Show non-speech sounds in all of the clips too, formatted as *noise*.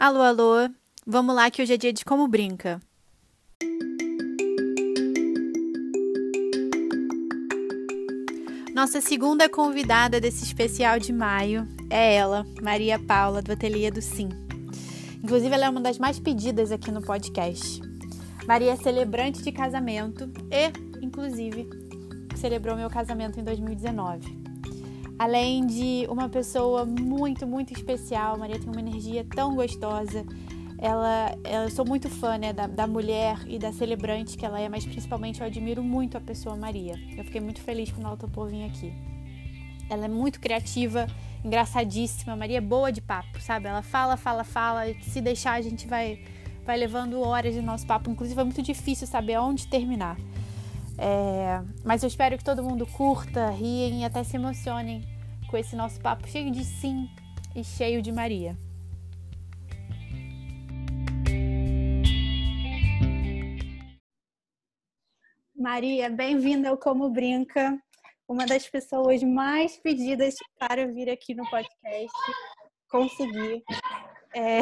Alô, alô. Vamos lá que hoje é dia de Como Brinca. Nossa segunda convidada desse especial de maio é ela, Maria Paula, do Ateliê do Sim. Inclusive, ela é uma das mais pedidas aqui no podcast. Maria é celebrante de casamento e, inclusive, celebrou meu casamento em 2019. Além de uma pessoa muito, muito especial, Maria tem uma energia tão gostosa. Ela, ela eu sou muito fã né, da, da mulher e da celebrante que ela é, mas principalmente eu admiro muito a pessoa Maria. Eu fiquei muito feliz quando ela topou vir aqui. Ela é muito criativa, engraçadíssima. Maria é boa de papo, sabe? Ela fala, fala, fala. Se deixar, a gente vai, vai levando horas de nosso papo. Inclusive, é muito difícil saber onde terminar. É, mas eu espero que todo mundo curta, riem e até se emocionem com esse nosso papo cheio de sim e cheio de Maria. Maria, bem-vinda ao Como Brinca, uma das pessoas mais pedidas para vir aqui no podcast. Consegui. É,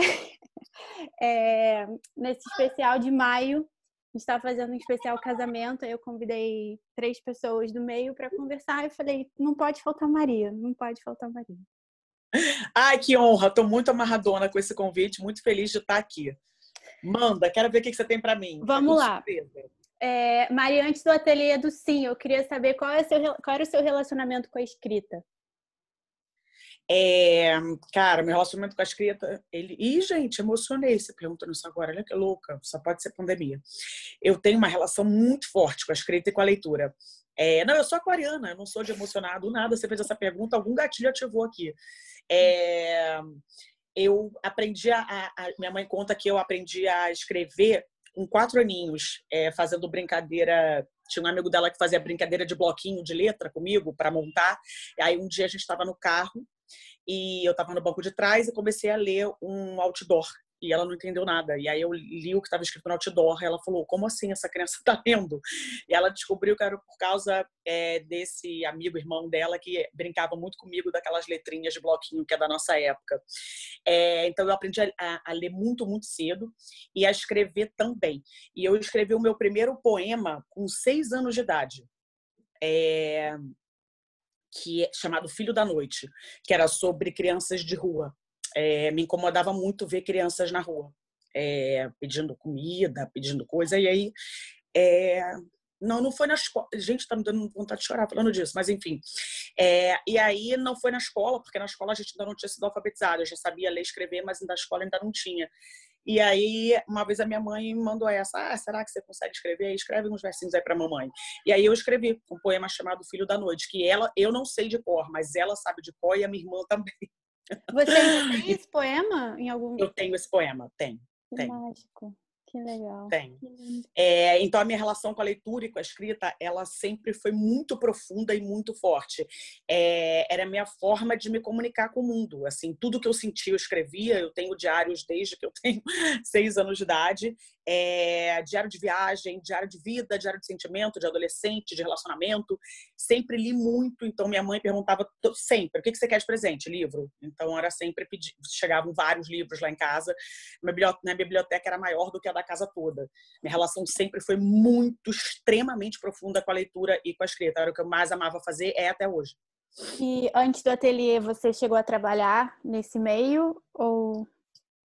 *laughs* é, nesse especial de maio, está fazendo um especial casamento, aí eu convidei três pessoas do meio para conversar e falei, não pode faltar Maria, não pode faltar Maria. Ai, que honra! Estou muito amarradona com esse convite, muito feliz de estar aqui. Manda, quero ver o que você tem para mim. Vamos lá. É, Maria, antes do ateliê do Sim, eu queria saber qual, é seu, qual era o seu relacionamento com a escrita. É, cara, meu relacionamento com a escrita, ele. Ih, gente, emocionei você perguntando isso agora. Olha que louca, só pode ser pandemia. Eu tenho uma relação muito forte com a escrita e com a leitura. É, não, eu sou aquariana, eu não sou de emocionado, nada. Você fez essa pergunta, algum gatilho ativou aqui. É, eu aprendi a, a, Minha mãe conta que eu aprendi a escrever com quatro aninhos, é, fazendo brincadeira tinha um amigo dela que fazia brincadeira de bloquinho de letra comigo para montar. Aí um dia a gente estava no carro e eu estava no banco de trás e comecei a ler um outdoor. E ela não entendeu nada. E aí eu li o que estava escrito no outdoor. E ela falou: Como assim essa criança está *laughs* lendo? E ela descobriu que era por causa é, desse amigo, irmão dela, que brincava muito comigo daquelas letrinhas de bloquinho que é da nossa época. É, então eu aprendi a, a, a, ler muito, muito cedo e a escrever também. E eu escrevi o meu primeiro poema com seis anos de idade. É, que é chamado Filho da Noite, que era sobre crianças de rua. É, me incomodava muito ver crianças na rua, é, pedindo comida, pedindo coisa, e aí é, não, não foi na escola. Gente, tá me dando vontade de chorar falando disso, mas enfim. É, e aí não foi na escola, porque na escola a gente ainda não tinha sido alfabetizado. Eu já sabia ler e escrever, mas na escola ainda não tinha. E aí, uma vez a minha mãe mandou essa: Ah, será que você consegue escrever? Escreve uns versinhos aí para mamãe. E aí eu escrevi um poema chamado Filho da Noite, que ela, eu não sei de cor, mas ela sabe de cor e a minha irmã também. Você *laughs* tem esse poema em algum? Eu tenho esse poema, tem. Que mágico. Que legal. Tem. É, então, a minha relação com a leitura e com a escrita, ela sempre foi muito profunda e muito forte. É, era a minha forma de me comunicar com o mundo. Assim, tudo que eu sentia, eu escrevia. Eu tenho diários desde que eu tenho *laughs* seis anos de idade é, diário de viagem, diário de vida, diário de sentimento, de adolescente, de relacionamento. Sempre li muito, então minha mãe perguntava sempre: o que você quer de presente? Livro. Então era sempre pedir, chegavam vários livros lá em casa. Minha biblioteca era maior do que a da casa toda. Minha relação sempre foi muito, extremamente profunda com a leitura e com a escrita. Era o que eu mais amava fazer, é até hoje. E antes do ateliê, você chegou a trabalhar nesse meio ou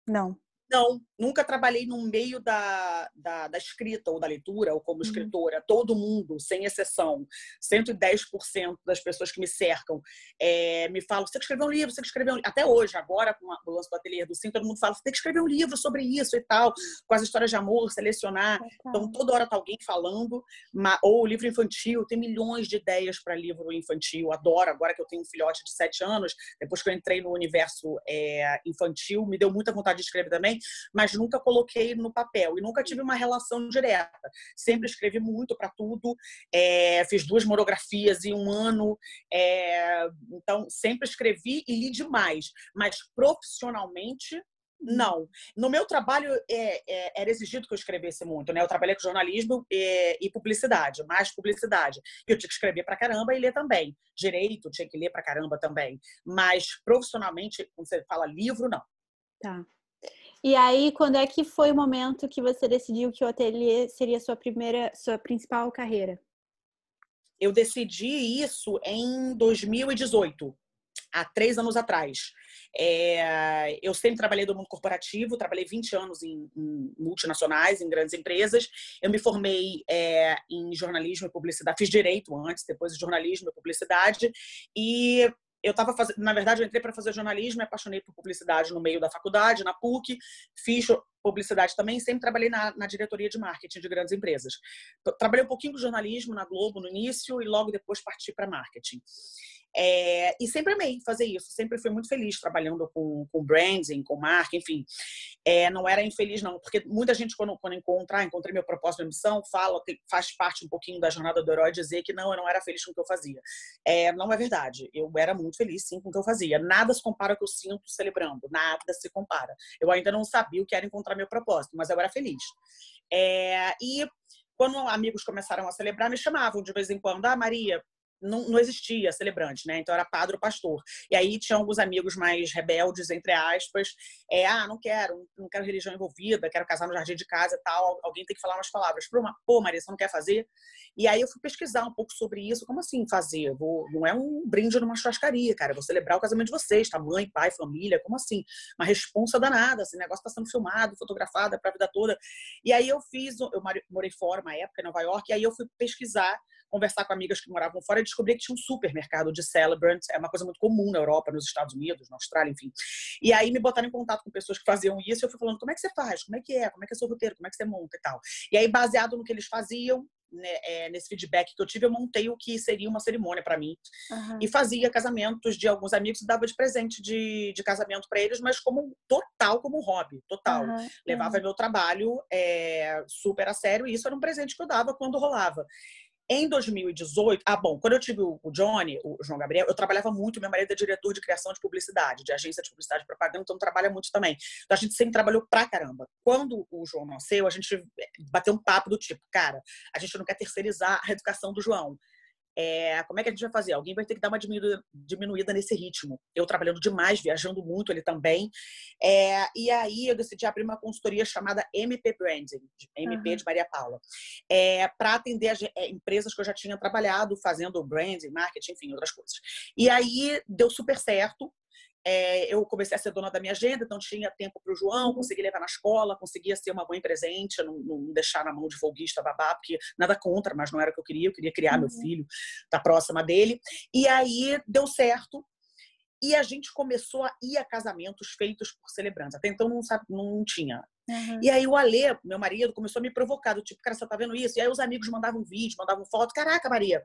não? Não, nunca trabalhei no meio da, da, da, escrita ou da leitura ou como uhum. escritora. Uhum. Todo mundo, sem exceção, 110% das pessoas que me cercam é, me falam: você tem que escrever um livro, você tem que escrever um livro. Até hoje, agora, com o lance do ateliê do Sim, todo mundo fala: você tem que escrever um livro sobre isso e tal, com as histórias de amor, selecionar. Então, toda hora tá alguém falando. Ou livro infantil, tem milhões de ideias para livro infantil. Adoro, agora que eu tenho um filhote de 7 anos, depois que eu entrei no universo é, infantil, me deu muita vontade de escrever também mas nunca coloquei no papel e nunca tive uma relação direta. Sempre escrevi muito para tudo, é, fiz duas monografias em um ano, é, então sempre escrevi e li demais, mas profissionalmente não. No meu trabalho é, é, era exigido que eu escrevesse muito, né? Eu trabalhei com jornalismo e, é, e publicidade, mais publicidade. Eu tinha que escrever pra caramba e ler também. Direito, tinha que ler pra caramba também. Mas profissionalmente, quando você fala livro, não. Tá. E aí, quando é que foi o momento que você decidiu que o ateliê seria sua primeira, sua principal carreira? Eu decidi isso em 2018, há três anos atrás. É, eu sempre trabalhei do mundo corporativo, trabalhei 20 anos em, em multinacionais, em grandes empresas. Eu me formei é, em jornalismo e publicidade, fiz direito antes, depois de jornalismo e publicidade. E eu estava fazendo, na verdade, eu entrei para fazer jornalismo, me apaixonei por publicidade no meio da faculdade, na PUC, fiz publicidade também, sempre trabalhei na, na diretoria de marketing de grandes empresas. Trabalhei um pouquinho com jornalismo na Globo no início e logo depois parti para marketing. É, e sempre amei fazer isso, sempre fui muito feliz trabalhando com, com branding, com marca, enfim. É, não era infeliz, não, porque muita gente, quando, quando encontra, ah, encontrei meu propósito, minha missão, fala, faz parte um pouquinho da jornada do herói dizer que não, eu não era feliz com o que eu fazia. É, não é verdade. Eu era muito feliz, sim, com o que eu fazia. Nada se compara ao que eu sinto celebrando, nada se compara. Eu ainda não sabia o que era encontrar meu propósito, mas eu era feliz. É, e quando amigos começaram a celebrar, me chamavam de vez em quando, ah, Maria, não, não, existia celebrante, né? Então era padre ou pastor. E aí tinha alguns amigos mais rebeldes, entre aspas, é, ah, não quero, não quero religião envolvida, quero casar no jardim de casa e tal, alguém tem que falar umas palavras. Pô, Maria, você não quer fazer? E aí eu fui pesquisar um pouco sobre isso, como assim fazer? Vou, não é um brinde numa churrascaria, cara, vou celebrar o casamento de vocês, tá? Mãe, pai, família, como assim? Uma responsa danada, esse negócio tá sendo filmado, fotografado pra vida toda. E aí eu fiz, eu morei fora uma época em Nova York, e aí eu fui pesquisar conversar com amigas que moravam fora e descobri que tinha um supermercado de celebrants. É uma coisa muito comum na Europa, nos Estados Unidos, na Austrália, enfim. E aí me botaram em contato com pessoas que faziam isso e eu fui falando, como é que você faz? Como é que é? Como é que é seu roteiro? Como é que você monta e tal? E aí, baseado no que eles faziam, né, é, nesse feedback que eu tive, eu montei o que seria uma cerimônia para mim. Uhum. E fazia casamentos de alguns amigos e dava de presente de, de casamento para eles, mas como total, como hobby, total. Uhum. Levava uhum. meu trabalho é, super a sério e isso era um presente que eu dava quando rolava. Em 2018, ah, bom, quando eu tive o Johnny, o João Gabriel, eu trabalhava muito, meu marido é diretor de criação de publicidade, de agência de publicidade e propaganda, então trabalha muito também. Então a gente sempre trabalhou pra caramba. Quando o João nasceu, a gente eh, bateu um papo do tipo, cara, a gente não quer terceirizar a educação do João é, como é que a gente vai fazer? Alguém vai ter que dar uma diminuída, diminuída nesse ritmo. Eu trabalhando demais, viajando muito, ele também. É, e aí eu decidi abrir uma consultoria chamada MP Branding, MP uhum. de Maria Paula, é, para atender as é, empresas que eu já tinha trabalhado, fazendo branding, marketing, enfim, outras coisas. E aí deu super certo é, eu comecei a ser dona da minha agenda, então tinha tempo para o João, consegui levar na escola, conseguia ser uma mãe presente, não, não, deixar na mão de folguista babá, porque nada contra, mas não era o que eu queria, eu queria criar uhum. meu filho, estar tá próxima dele. E aí deu certo. E a gente começou a ir a casamentos feitos por celebrantes. Até então não, sabe, não tinha. Uhum. E aí o Alê, meu marido, começou a me provocar, do tipo, cara, você tá vendo isso? E aí os amigos mandavam vídeo, mandavam foto. Caraca, Maria,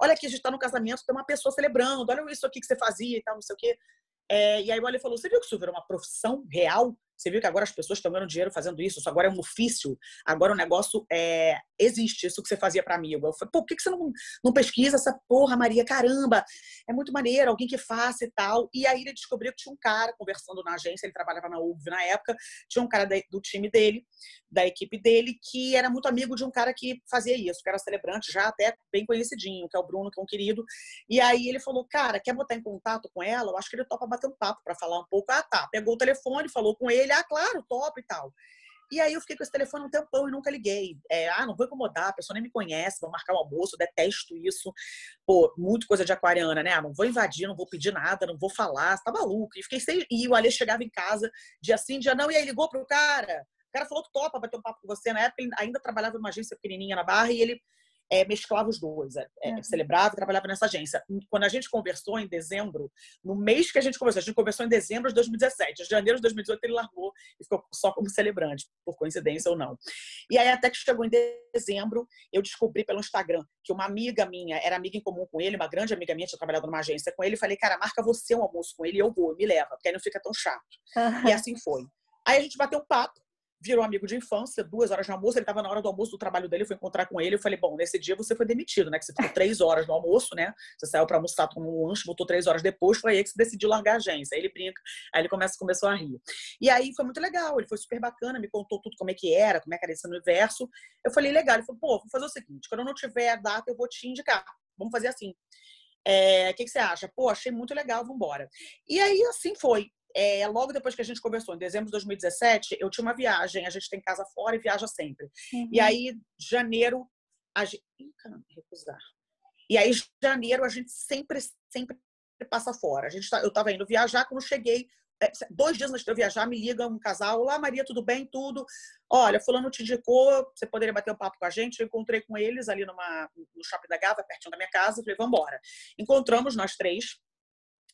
olha aqui, a gente tá no casamento, tem uma pessoa celebrando, olha isso aqui que você fazia e tal, não sei o quê. É, e aí o Ale falou: você viu que isso virou uma profissão real? Você viu que agora as pessoas estão ganhando dinheiro fazendo isso? Isso agora é um ofício. Agora o negócio é, existe, isso que você fazia para amigo. Eu falei, pô, por que você não, não pesquisa essa porra, Maria? Caramba, é muito maneiro, alguém que faça e tal. E aí ele descobriu que tinha um cara conversando na agência, ele trabalhava na UV na época, tinha um cara do time dele, da equipe dele, que era muito amigo de um cara que fazia isso, que era celebrante, já até bem conhecidinho, que é o Bruno, que é um querido. E aí ele falou, cara, quer botar em contato com ela? Eu acho que ele topa bater um papo para falar um pouco. Ah, tá. Pegou o telefone, falou com ele, ah, claro, top e tal. E aí eu fiquei com esse telefone um tempão e nunca liguei. É, ah, não vou incomodar, a pessoa nem me conhece, vou marcar o um almoço, detesto isso. Pô, muito coisa de aquariana, né? Ah, não vou invadir, não vou pedir nada, não vou falar, você tá maluco. E fiquei sem. E o Alê chegava em casa, dia sim, dia não, e aí ligou pro cara. O cara falou que topa, vai ter um papo com você. Na época ele ainda trabalhava em uma agência pequenininha na Barra e ele é, mesclava os dois, é, uhum. celebrava e trabalhava nessa agência. Quando a gente conversou em dezembro, no mês que a gente conversou, a gente conversou em dezembro de 2017, em janeiro de 2018 ele largou e ficou só como celebrante, por coincidência ou não. E aí até que chegou em dezembro, eu descobri pelo Instagram que uma amiga minha, era amiga em comum com ele, uma grande amiga minha, tinha trabalhado numa agência com ele, e falei, cara, marca você um almoço com ele e eu vou, me leva, porque aí não fica tão chato. Uhum. E assim foi. Aí a gente bateu um papo, virou amigo de infância, duas horas no almoço, ele estava na hora do almoço do trabalho dele, eu fui encontrar com ele, eu falei, bom, nesse dia você foi demitido, né, que você ficou três horas no almoço, né, você saiu para almoçar, tomou um lanche, voltou três horas depois, foi aí que você decidiu largar a agência, aí ele brinca, aí ele começa, começou a rir. E aí foi muito legal, ele foi super bacana, me contou tudo como é que era, como é que era esse universo, eu falei, legal, ele falou, pô, vou fazer o seguinte, quando eu não tiver a data, eu vou te indicar, vamos fazer assim. É, o que, que, você acha? Pô, achei muito legal, vamos embora. E aí, assim foi. É, logo depois que a gente conversou, em dezembro de 2017, eu tinha uma viagem, a gente tem casa fora e viaja sempre. Uhum. E aí, janeiro, a gente. Ih, caramba, recusar. E aí, janeiro, a gente sempre, sempre passa fora. A gente tá, eu estava indo viajar, quando cheguei, é, dois dias antes de eu viajar, me liga um casal. Olá, Maria, tudo bem? Tudo. Olha, fulano te indicou, você poderia bater um papo com a gente. Eu encontrei com eles ali numa, no Shopping da Gava, pertinho da minha casa. Falei, vamos embora. Encontramos nós três.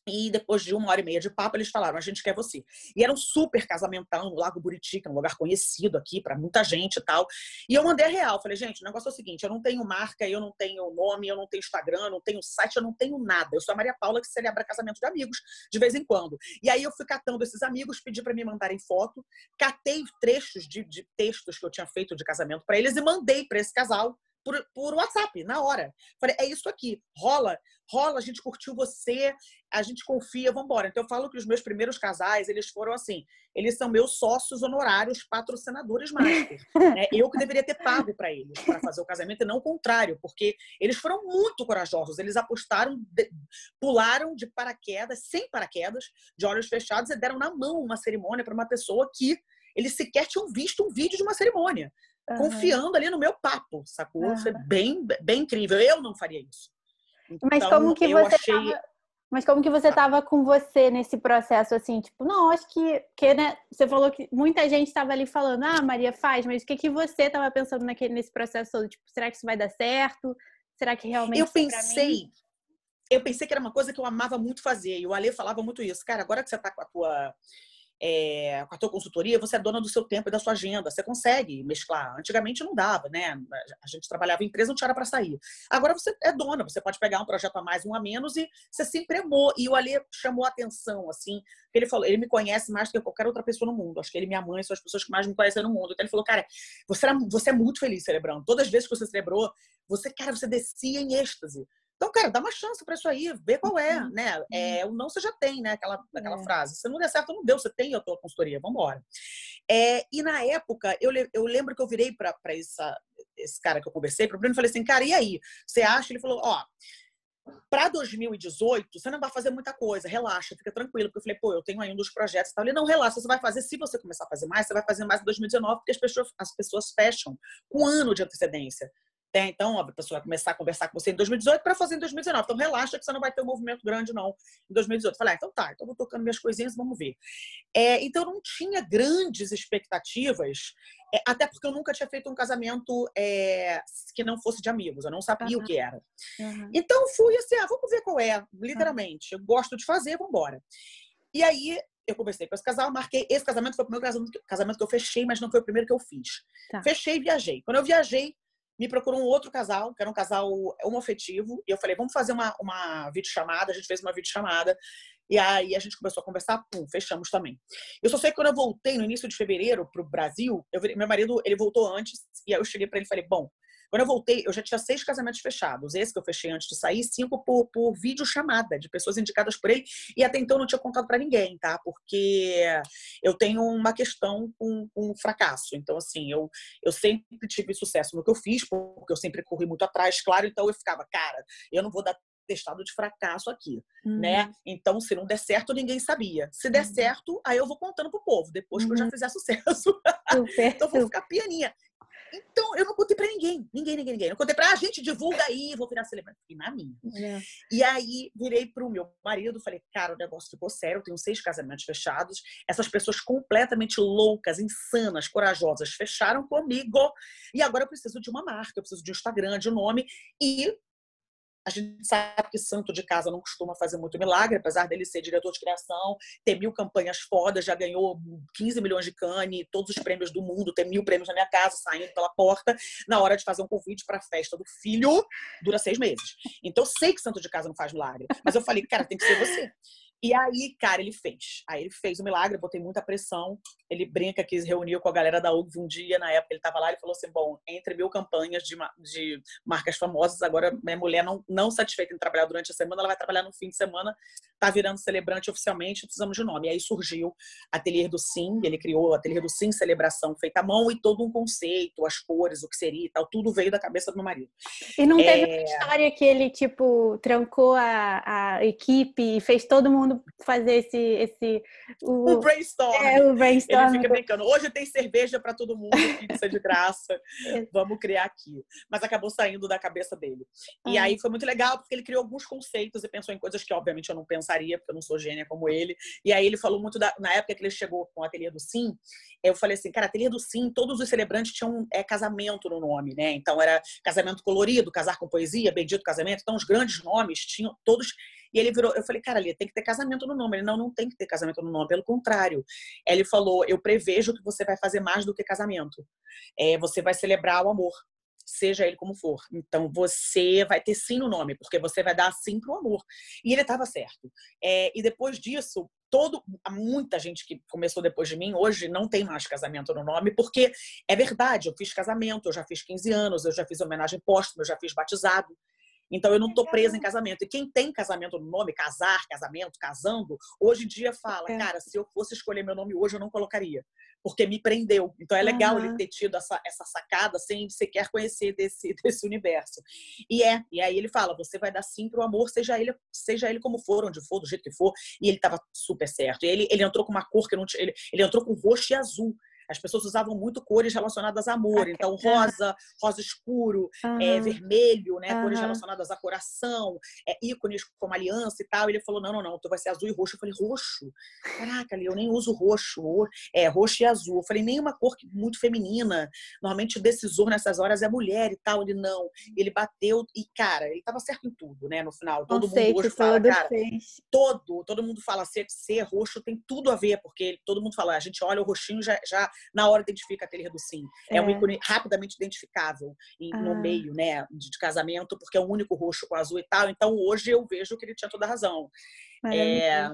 E depois de uma hora e meia de papo, eles falaram: a gente quer você. E era um super casamentão no Lago Buriti, que é um lugar conhecido aqui para muita gente e tal. E eu mandei a real. Falei: gente, o negócio é o seguinte: eu não tenho marca, eu não tenho nome, eu não tenho Instagram, eu não tenho site, eu não tenho nada. Eu sou a Maria Paula que celebra casamento de amigos de vez em quando. E aí eu fui catando esses amigos, pedi para me mandarem foto, catei trechos de, de textos que eu tinha feito de casamento para eles e mandei para esse casal por, por WhatsApp, na hora. Falei, é isso aqui, rola, rola, a gente curtiu você, a gente confia, vamos embora. Então eu falo que os meus primeiros casais, eles foram assim, eles são meus sócios honorários, patrocinadores master. né? *laughs* Eu que deveria ter pago para eles para fazer o casamento e não o contrário, porque eles foram muito corajosos, eles apostaram, de, pularam de paraquedas, sem paraquedas, de olhos fechados e deram na mão uma cerimônia para uma pessoa que eles sequer tinham visto um vídeo de uma cerimônia uhum. confiando ali no meu papo, sacou? Uhum. Foi bem, bem incrível. Eu não faria isso. Então, Mas como que você achei... tava... Mas como que você estava com você nesse processo, assim, tipo, não, acho que, que né, você falou que muita gente estava ali falando, ah, Maria, faz, mas o que, que você estava pensando naquele, nesse processo todo? Tipo, será que isso vai dar certo? Será que realmente Eu pensei, eu pensei que era uma coisa que eu amava muito fazer, e o Ale falava muito isso. Cara, agora que você está com a tua é, com a tua consultoria, você é dona do seu tempo e da sua agenda. Você consegue mesclar. Antigamente não dava, né? A gente trabalhava em empresa, não tinha hora para sair. Agora você é dona, você pode pegar um projeto a mais, um a menos e você se empremou. E o Ali chamou a atenção, assim. Ele falou, ele me conhece mais do que qualquer outra pessoa no mundo. Acho que ele e minha mãe são as pessoas que mais me conhecem no mundo. Então ele falou, cara, você, era, você é muito feliz celebrando. Todas as vezes que você celebrou, você, cara, você descia em êxtase. Então, cara, dá uma chance para isso aí, vê qual é, uhum. né? É, o não você já tem, né? Aquela, aquela é. frase. Se não der certo, não deu, você tem a tua consultoria, vamos embora. É, e na época, eu, eu lembro que eu virei para esse cara que eu conversei, para o Bruno, e falei assim, cara, e aí? Você acha? Ele falou, ó. Para 2018, você não vai fazer muita coisa, relaxa, fica tranquilo. Porque eu falei, pô, eu tenho aí um dos projetos e tal. Ele, não, relaxa, você vai fazer, se você começar a fazer mais, você vai fazer mais em 2019, porque as pessoas, as pessoas fecham com um ano de antecedência. Então, a pessoa vai começar a conversar com você em 2018 para fazer em 2019. Então, relaxa que você não vai ter um movimento grande, não, em 2018. Falei, ah, então tá, então vou tocando minhas coisinhas, vamos ver. É, então, não tinha grandes expectativas, é, até porque eu nunca tinha feito um casamento é, que não fosse de amigos, eu não sabia uhum. o que era. Uhum. Então, fui assim, ah, vamos ver qual é, literalmente. Eu gosto de fazer, vamos embora. E aí, eu conversei com esse casal, marquei. Esse casamento foi o primeiro casamento que eu fechei, mas não foi o primeiro que eu fiz. Tá. Fechei e viajei. Quando eu viajei, me procurou um outro casal, que era um casal homoafetivo, e eu falei, vamos fazer uma, uma videochamada, a gente fez uma videochamada, e aí a gente começou a conversar, pum, fechamos também. Eu só sei que quando eu voltei no início de fevereiro para o Brasil, eu, meu marido, ele voltou antes, e aí eu cheguei para ele e falei, bom, quando eu voltei, eu já tinha seis casamentos fechados. Esse que eu fechei antes de sair, cinco por, por vídeo chamada, de pessoas indicadas por ele. E até então eu não tinha contado para ninguém, tá? Porque eu tenho uma questão com, com fracasso. Então, assim, eu, eu sempre tive sucesso no que eu fiz, porque eu sempre corri muito atrás, claro. Então eu ficava, cara, eu não vou dar testado de fracasso aqui, uhum. né? Então, se não der certo, ninguém sabia. Se der uhum. certo, aí eu vou contando pro povo, depois uhum. que eu já uhum. fizer sucesso. *laughs* então, vou ficar pianinha. Então, eu não contei pra ninguém. Ninguém, ninguém, ninguém. Eu contei pra, ah, gente, divulga aí, vou virar celebrante. E na minha. É. E aí, virei pro meu marido, falei, cara, o negócio ficou sério, eu tenho seis casamentos fechados. Essas pessoas completamente loucas, insanas, corajosas, fecharam comigo. E agora eu preciso de uma marca, eu preciso de um Instagram, de um nome. E a gente sabe que santo de casa não costuma fazer muito milagre, apesar dele ser diretor de criação, ter mil campanhas fodas, já ganhou 15 milhões de cane, todos os prêmios do mundo, ter mil prêmios na minha casa, saindo pela porta. Na hora de fazer um convite para a festa do filho, dura seis meses. Então, eu sei que santo de casa não faz milagre, mas eu falei, cara, tem que ser você. E aí, cara, ele fez. Aí ele fez o milagre, eu botei muita pressão. Ele brinca que reuniu com a galera da UGV um dia, na época ele estava lá, ele falou assim, bom, entre mil campanhas de, de marcas famosas, agora minha mulher não, não satisfeita em trabalhar durante a semana, ela vai trabalhar no fim de semana, tá virando celebrante oficialmente, precisamos de nome. E aí surgiu Ateliê do Sim, ele criou o Ateliê do Sim, celebração feita à mão e todo um conceito, as cores, o que seria e tal, tudo veio da cabeça do meu marido. E não teve é... uma história que ele, tipo, trancou a, a equipe e fez todo mundo fazer esse... esse o, o brainstorm. É, o brainstorm. Ele fica brincando, hoje tem cerveja para todo mundo, *laughs* pizza de graça, vamos criar aqui. Mas acabou saindo da cabeça dele. E ah. aí foi muito legal, porque ele criou alguns conceitos e pensou em coisas que, obviamente, eu não pensaria, porque eu não sou gênia como ele. E aí ele falou muito da, na época que ele chegou com o Ateliê do Sim, eu falei assim, cara, Ateliê do Sim, todos os celebrantes tinham é, casamento no nome, né? Então era casamento colorido, casar com poesia, bendito casamento. Então os grandes nomes tinham todos e ele virou, eu falei, cara, ali tem que ter casamento no nome. Ele, não, não tem que ter casamento no nome, pelo contrário. Ele falou, eu prevejo que você vai fazer mais do que casamento. É, você vai celebrar o amor seja ele como for. Então você vai ter sim no nome, porque você vai dar sim pro amor. E ele estava certo. É, e depois disso, todo muita gente que começou depois de mim hoje não tem mais casamento no nome, porque é verdade, eu fiz casamento, eu já fiz 15 anos, eu já fiz homenagem póstuma, eu já fiz batizado. Então eu não estou presa em casamento. E quem tem casamento no nome, casar, casamento, casando, hoje em dia fala, é. cara, se eu fosse escolher meu nome hoje, eu não colocaria. Porque me prendeu. Então é legal uhum. ele ter tido essa, essa sacada sem sequer conhecer desse, *laughs* desse universo. E é, e aí ele fala: você vai dar sim pro amor, seja ele, seja ele como for, onde for, do jeito que for. E ele estava super certo. E ele, ele entrou com uma cor que não tinha. Ele, ele entrou com roxo e azul as pessoas usavam muito cores relacionadas a amor. Então, rosa, rosa escuro, uhum. é, vermelho, né? Uhum. Cores relacionadas a coração, é, ícones como aliança e tal. Ele falou: não, não, não, tu vai ser azul e roxo. Eu falei, roxo? Caraca, eu nem uso roxo. É, roxo e azul. Eu falei, nem uma cor muito feminina. Normalmente o decisor nessas horas é mulher e tal. Ele não. Ele bateu e, cara, ele tava certo em tudo, né? No final. Todo Conceito mundo hoje fala, cara, fez. todo, todo mundo fala ser, ser roxo tem tudo a ver, porque todo mundo fala, a gente olha o roxinho já, já na hora identifica aquele sim. É, é um ícone rapidamente identificável em, ah. no meio, né, de, de, casamento, porque é o único roxo com azul e tal. Então hoje eu vejo que ele tinha toda a razão. É,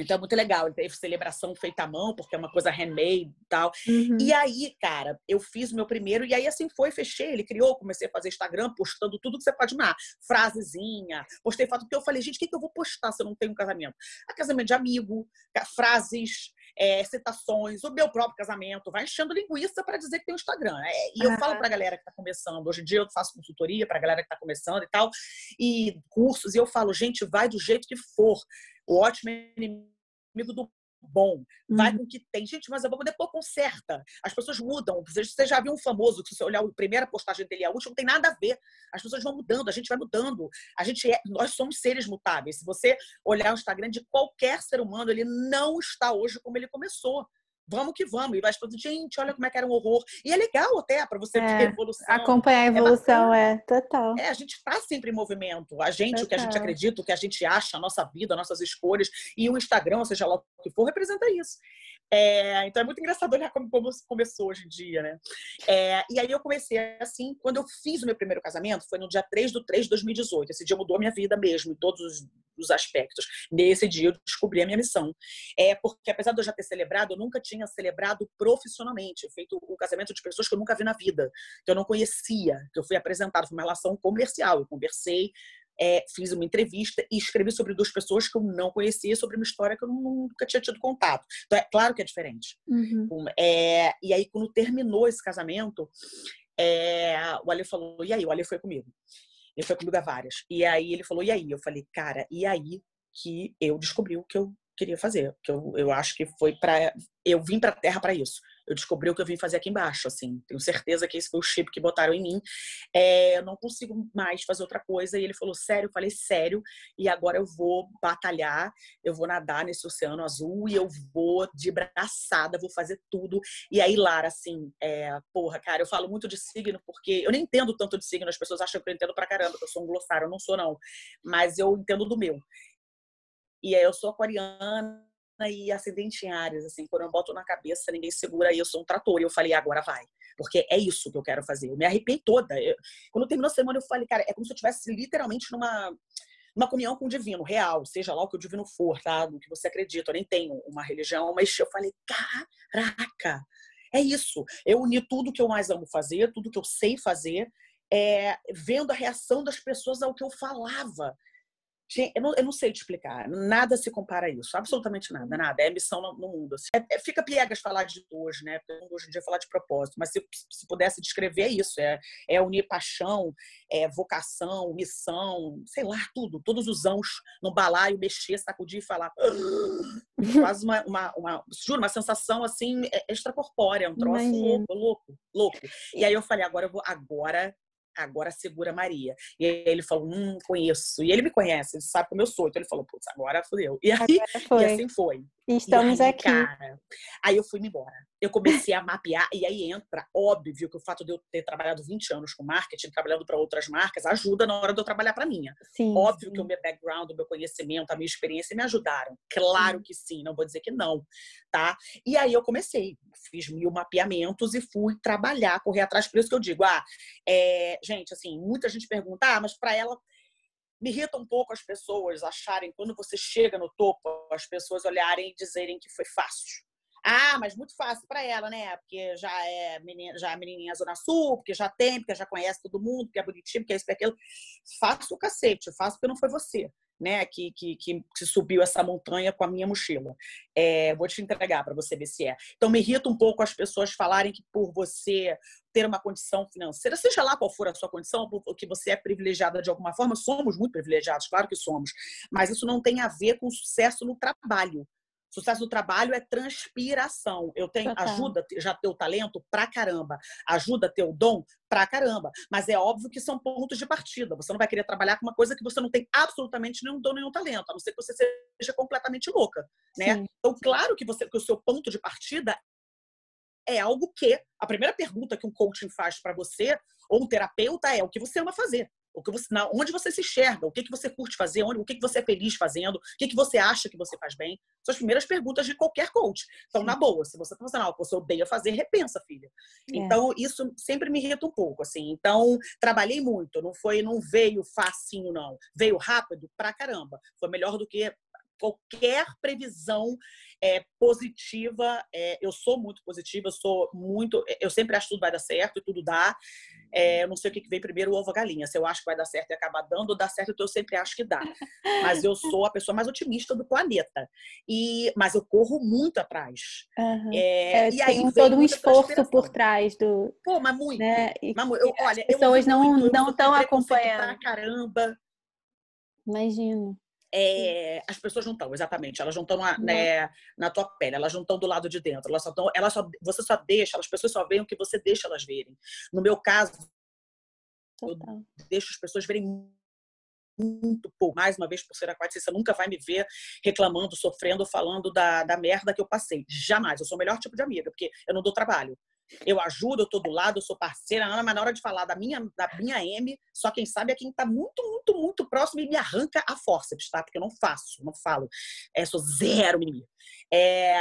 então é muito legal. Ele teve celebração feita à mão, porque é uma coisa handmade e tal. Uhum. E aí, cara, eu fiz o meu primeiro, e aí assim foi, fechei. Ele criou, comecei a fazer Instagram, postando tudo que você pode imaginar. Frasezinha, postei foto, porque eu falei, gente, o que, que eu vou postar se eu não tenho um casamento? A casamento de amigo, frases, é, citações, o meu próprio casamento, vai enchendo linguiça para dizer que tem o Instagram. É, e eu falo para a galera que está começando, hoje em dia eu faço consultoria para a galera que está começando e tal, e cursos, e eu falo, gente, vai do jeito que for. O ótimo inimigo do bom, vai uhum. com o que tem. Gente, mas a pouco depois conserta. As pessoas mudam. Você já viu um famoso que se você olhar a primeira postagem dele e a última, não tem nada a ver. As pessoas vão mudando, a gente vai mudando. A gente é, nós somos seres mutáveis. Se você olhar o Instagram de qualquer ser humano, ele não está hoje como ele começou vamos que vamos. E vai falando, gente, olha como é que era um horror. E é legal até para você é, ver a evolução. Acompanhar a é evolução, é, é total. É, a gente está sempre em movimento. A gente, total. o que a gente acredita, o que a gente acha, a nossa vida, nossas escolhas. E o Instagram, seja lá o que for, representa isso. É, então é muito engraçado olhar como, como começou hoje em dia, né? É, e aí eu comecei assim, quando eu fiz o meu primeiro casamento, foi no dia 3 do 3 de 2018. Esse dia mudou a minha vida mesmo, em todos os, os aspectos. Nesse dia eu descobri a minha missão. É porque apesar de eu já ter celebrado, eu nunca tinha celebrado profissionalmente, feito o casamento de pessoas que eu nunca vi na vida, que eu não conhecia, que eu fui apresentado, foi uma relação comercial. Eu conversei é, fiz uma entrevista e escrevi sobre duas pessoas que eu não conhecia, sobre uma história que eu nunca tinha tido contato. Então, é claro que é diferente. Uhum. É, e aí, quando terminou esse casamento, é, o Ale falou, e aí? O Ale foi comigo. Ele foi comigo a várias. E aí ele falou, e aí? Eu falei, cara, e aí que eu descobri o que eu queria fazer. Que eu, eu acho que foi para eu vim para a Terra para isso. Eu descobri o que eu vim fazer aqui embaixo, assim. Tenho certeza que esse foi o chip que botaram em mim. É, eu não consigo mais fazer outra coisa. E ele falou, sério? Eu falei, sério. E agora eu vou batalhar, eu vou nadar nesse oceano azul e eu vou de braçada, vou fazer tudo. E aí, Lara, assim, é, porra, cara, eu falo muito de signo porque eu nem entendo tanto de signo. As pessoas acham que eu entendo pra caramba, que eu sou um glossário. Eu não sou, não. Mas eu entendo do meu. E eu sou aquariana e acidente em áreas, assim, quando eu boto na cabeça, ninguém segura e eu sou um trator. E eu falei, agora vai. Porque é isso que eu quero fazer. Eu me arrepiei toda. Eu, quando terminou a semana, eu falei, cara, é como se eu estivesse literalmente numa uma comunhão com o divino, real, seja lá o que o divino for, tá? No que você acredita. Eu nem tenho uma religião, mas eu falei, caraca, é isso. Eu uni tudo que eu mais amo fazer, tudo que eu sei fazer, é, vendo a reação das pessoas ao que eu falava. Eu não, eu não, sei te explicar. Nada se compara a isso. Absolutamente nada. Nada. É missão no, no mundo. Assim. É, é, fica piegas falar de hoje, né? Porque hoje em dia falar de propósito. Mas se, se pudesse descrever, é isso. É, é unir paixão, é vocação, missão, sei lá, tudo. Todos os ãos no balaio, mexer, sacudir e falar. *laughs* Quase uma, uma, uma, juro, uma sensação assim extracorpórea. Um troço louco, louco, louco. E aí eu falei, agora eu vou. Agora agora segura Maria. E aí ele falou, hum, conheço. E ele me conhece, ele sabe como eu sou. Então ele falou, putz, agora fudeu. E, aí, e assim foi. E estamos e aí, aqui. Cara, aí eu fui embora. Eu comecei a mapear, e aí entra, óbvio, que o fato de eu ter trabalhado 20 anos com marketing, trabalhando para outras marcas, ajuda na hora de eu trabalhar para minha. Sim, óbvio sim. que o meu background, o meu conhecimento, a minha experiência me ajudaram. Claro sim. que sim, não vou dizer que não, tá? E aí eu comecei, fiz mil mapeamentos e fui trabalhar, correr atrás. Por isso que eu digo, ah, é... gente, assim, muita gente pergunta, ah, mas para ela me irrita um pouco as pessoas acharem, quando você chega no topo, as pessoas olharem e dizerem que foi fácil. Ah, mas muito fácil para ela, né? Porque já é menina, já é menininha Zona Sul, porque já tem, porque já conhece todo mundo, porque é bonitinho, porque é isso, porque aquilo. Faço o cacete, faço porque não foi você, né? Que, que, que, subiu essa montanha com a minha mochila. É, vou te entregar para você ver se é. Então, me irrita um pouco as pessoas falarem que por você ter uma condição financeira, seja lá qual for a sua condição, que você é privilegiada de alguma forma, somos muito privilegiados, claro que somos, mas isso não tem a ver com sucesso no trabalho. Sucesso do trabalho é transpiração. Eu tenho Total. ajuda já teu talento pra caramba, ajuda teu dom pra caramba. Mas é óbvio que são pontos de partida. Você não vai querer trabalhar com uma coisa que você não tem absolutamente nenhum dom, nenhum talento, a não ser que você seja completamente louca, né? Sim. Então, claro que você que o seu ponto de partida é algo que a primeira pergunta que um coaching faz para você ou um terapeuta é o que você ama fazer. O que você, onde você se enxerga, o que, que você curte fazer, onde, o que, que você é feliz fazendo, o que, que você acha que você faz bem. São as primeiras perguntas de qualquer coach. Então, na boa, se você algo que você odeia fazer, repensa, filha. É. Então, isso sempre me irrita um pouco, assim. Então, trabalhei muito, não foi, não veio facinho, não. Veio rápido pra caramba. Foi melhor do que qualquer previsão é, positiva. É, eu sou muito positiva, eu sou muito. Eu sempre acho que tudo vai dar certo e tudo dá. É, eu não sei o que vem primeiro, o ovo ou a galinha. Se eu acho que vai dar certo e acabar dando, ou dá certo, então eu sempre acho que dá. Mas eu sou a pessoa mais otimista do planeta. E, mas eu corro muito atrás. Uhum. É, e aí todo um esforço por trás do. Pô, mas muito. Né? E, mas, eu, olha, as pessoas não estão acompanhando. Pra caramba. Imagino. É, as pessoas não estão, exatamente. Elas não estão na, né, na tua pele, elas não estão do lado de dentro. Elas só estão, elas só, você só deixa, as pessoas só veem o que você deixa elas verem. No meu caso, Total. eu deixo as pessoas verem muito pouco. Mais uma vez, por ser aquática, você nunca vai me ver reclamando, sofrendo, falando da, da merda que eu passei. Jamais. Eu sou o melhor tipo de amiga, porque eu não dou trabalho. Eu ajudo, eu tô do lado, eu sou parceira, mas na hora de falar da minha, da minha M, só quem sabe é quem tá muito, muito, muito próximo e me arranca a forceps, tá? Porque eu não faço, não falo. É, sou zero mimimi. É,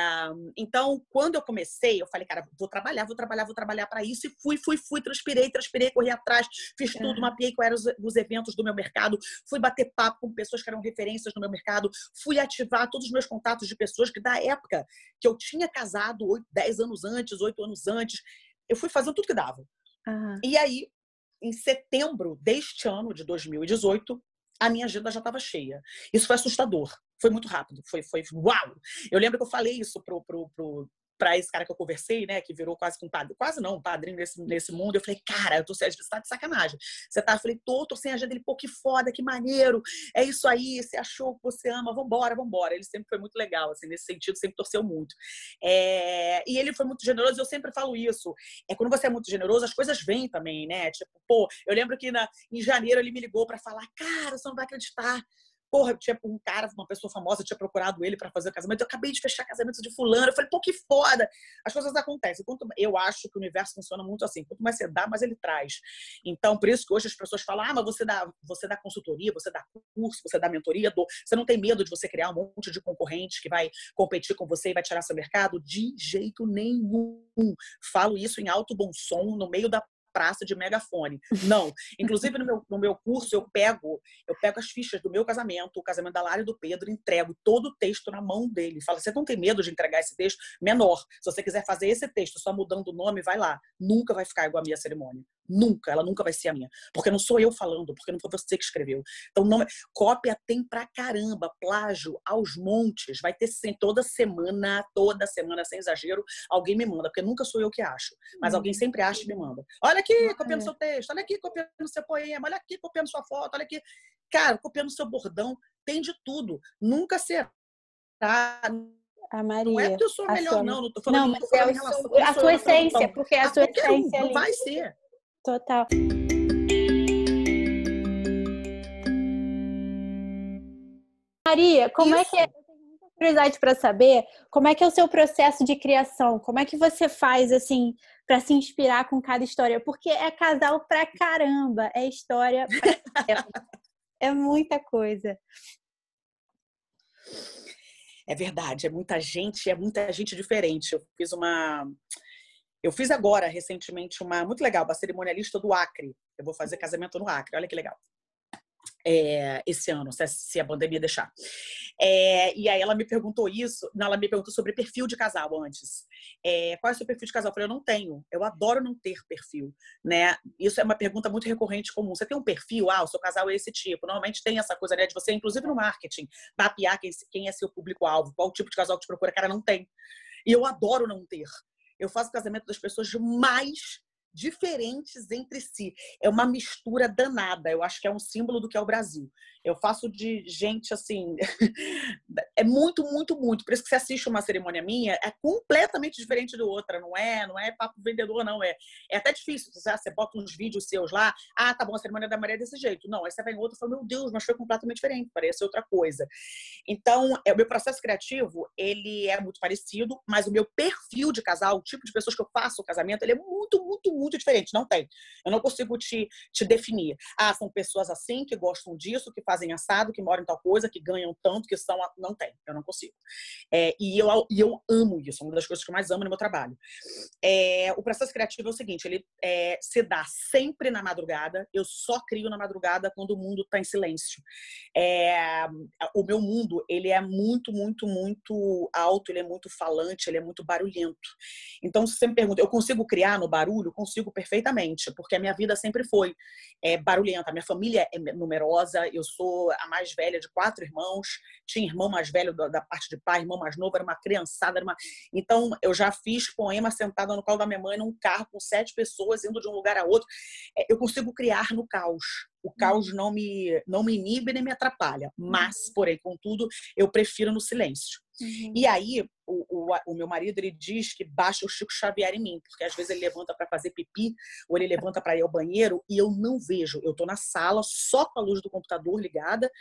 então, quando eu comecei, eu falei, cara, vou trabalhar, vou trabalhar, vou trabalhar para isso. E fui, fui, fui, transpirei, transpirei, corri atrás, fiz tudo, mapeei quais eram os, os, eventos do meu mercado, fui bater papo com pessoas que eram referências no meu mercado, fui ativar todos os meus contatos de pessoas que, da época que eu tinha casado, 8, 10 anos antes, 8 anos antes, eu fui fazendo tudo que dava. Uhum. E aí, em setembro deste ano, de 2018, a minha agenda já estava cheia. Isso foi assustador. Foi muito rápido. Foi, foi uau! Eu lembro que eu falei isso pro, pro, pro, para esse cara que eu conversei, né, que virou quase um padre, quase não, um padrinho nesse, nesse mundo. Eu falei, cara, eu tô você tá de sacanagem. Você tá, eu falei, tô, tô sem agenda. Ele, pô, que foda, que maneiro. É isso aí, você achou que você ama, vambora, vambora. Ele sempre foi muito legal, assim, nesse sentido, sempre torceu muito. É... E ele foi muito generoso, eu sempre falo isso. É quando você é muito generoso, as coisas vêm também, né? Tipo, pô, eu lembro que na, em janeiro ele me ligou para falar, cara, você não vai acreditar Porra, tinha um cara, uma pessoa famosa, tinha procurado ele para fazer o casamento. Eu acabei de fechar casamento de fulano. Eu falei, pô, que foda! As coisas acontecem. Quanto, eu acho que o universo funciona muito assim. Quanto mais você dá, mais ele traz. Então, por isso que hoje as pessoas falam, ah, mas você dá, você dá consultoria, você dá curso, você dá mentoria. Do... Você não tem medo de você criar um monte de concorrente que vai competir com você e vai tirar seu mercado? De jeito nenhum. Falo isso em alto bom som, no meio da praça de megafone. Não. Inclusive, no meu, no meu curso, eu pego, eu pego as fichas do meu casamento, o casamento da Lara e do Pedro, entrego todo o texto na mão dele. Fala, você não tem medo de entregar esse texto? Menor. Se você quiser fazer esse texto só mudando o nome, vai lá. Nunca vai ficar igual a minha cerimônia. Nunca, ela nunca vai ser a minha. Porque não sou eu falando, porque não foi você que escreveu. Então, não, é, cópia tem pra caramba, plágio aos montes. Vai ter sim, toda semana, toda semana, sem exagero, alguém me manda, porque nunca sou eu que acho. Mas alguém uhum. sempre acha e me manda. Olha aqui, copiando seu texto, olha aqui, copiando seu poema, olha aqui, copiando sua foto, olha aqui. Cara, copiando seu bordão, tem de tudo. Nunca será. A Maria. Não é porque eu sou melhor, sua... não. Não tô falando, não, mas tô falando é relação, a sua essência, porque é a, a sua essência. Um, não vai ser. Total. Maria, como Isso. é que é? Eu tenho muita curiosidade para saber como é que é o seu processo de criação. Como é que você faz assim para se inspirar com cada história? Porque é casal pra caramba, é história pra *laughs* é muita coisa. É verdade, é muita gente, é muita gente diferente. Eu fiz uma eu fiz agora, recentemente, uma muito legal, uma cerimonialista do Acre. Eu vou fazer casamento no Acre, olha que legal. É, esse ano, se a pandemia deixar. É, e aí ela me perguntou isso, não, ela me perguntou sobre perfil de casal antes. É, qual é o seu perfil de casal? Eu falei, eu não tenho. Eu adoro não ter perfil, né? Isso é uma pergunta muito recorrente comum. Você tem um perfil? Ah, o seu casal é esse tipo. Normalmente tem essa coisa, né, de você, inclusive no marketing, mapear quem, quem é seu público-alvo, qual tipo de casal que te procura. Cara, não tem. E eu adoro não ter. Eu faço casamento das pessoas mais diferentes entre si. É uma mistura danada. Eu acho que é um símbolo do que é o Brasil. Eu faço de gente assim. *laughs* é muito, muito, muito. Por isso que você assiste uma cerimônia minha, é completamente diferente do outra. Não é, não é papo vendedor, não. É, é até difícil. Você, você bota uns vídeos seus lá. Ah, tá bom, a cerimônia da Maria é desse jeito. Não, aí você vai em outra e fala, meu Deus, mas foi completamente diferente. Parece outra coisa. Então, é, o meu processo criativo, ele é muito parecido, mas o meu perfil de casal, o tipo de pessoas que eu faço o casamento, ele é muito, muito, muito diferente. Não tem. Eu não consigo te, te definir. Ah, são pessoas assim, que gostam disso, que fazem fazem assado, que moram em tal coisa, que ganham tanto, que são. Não tem, eu não consigo. É, e, eu, e eu amo isso, é uma das coisas que eu mais amo no meu trabalho. É, o processo criativo é o seguinte: ele é, se dá sempre na madrugada, eu só crio na madrugada quando o mundo está em silêncio. É, o meu mundo, ele é muito, muito, muito alto, ele é muito falante, ele é muito barulhento. Então, se você me pergunta, eu consigo criar no barulho? Consigo perfeitamente, porque a minha vida sempre foi é, barulhenta. A minha família é numerosa, eu sou sou a mais velha de quatro irmãos, tinha irmão mais velho da parte de pai, irmão mais novo, era uma criançada. Era uma... Então, eu já fiz poema sentada no colo da minha mãe num carro com sete pessoas indo de um lugar a outro. É, eu consigo criar no caos. O caos não me, não me inibe nem me atrapalha, mas, porém, contudo, eu prefiro no silêncio. Uhum. E aí, o, o, o, meu marido ele diz que baixa o Chico Xavier em mim, porque às vezes ele levanta para fazer pipi ou ele levanta para ir ao banheiro e eu não vejo. Eu tô na sala só com a luz do computador ligada.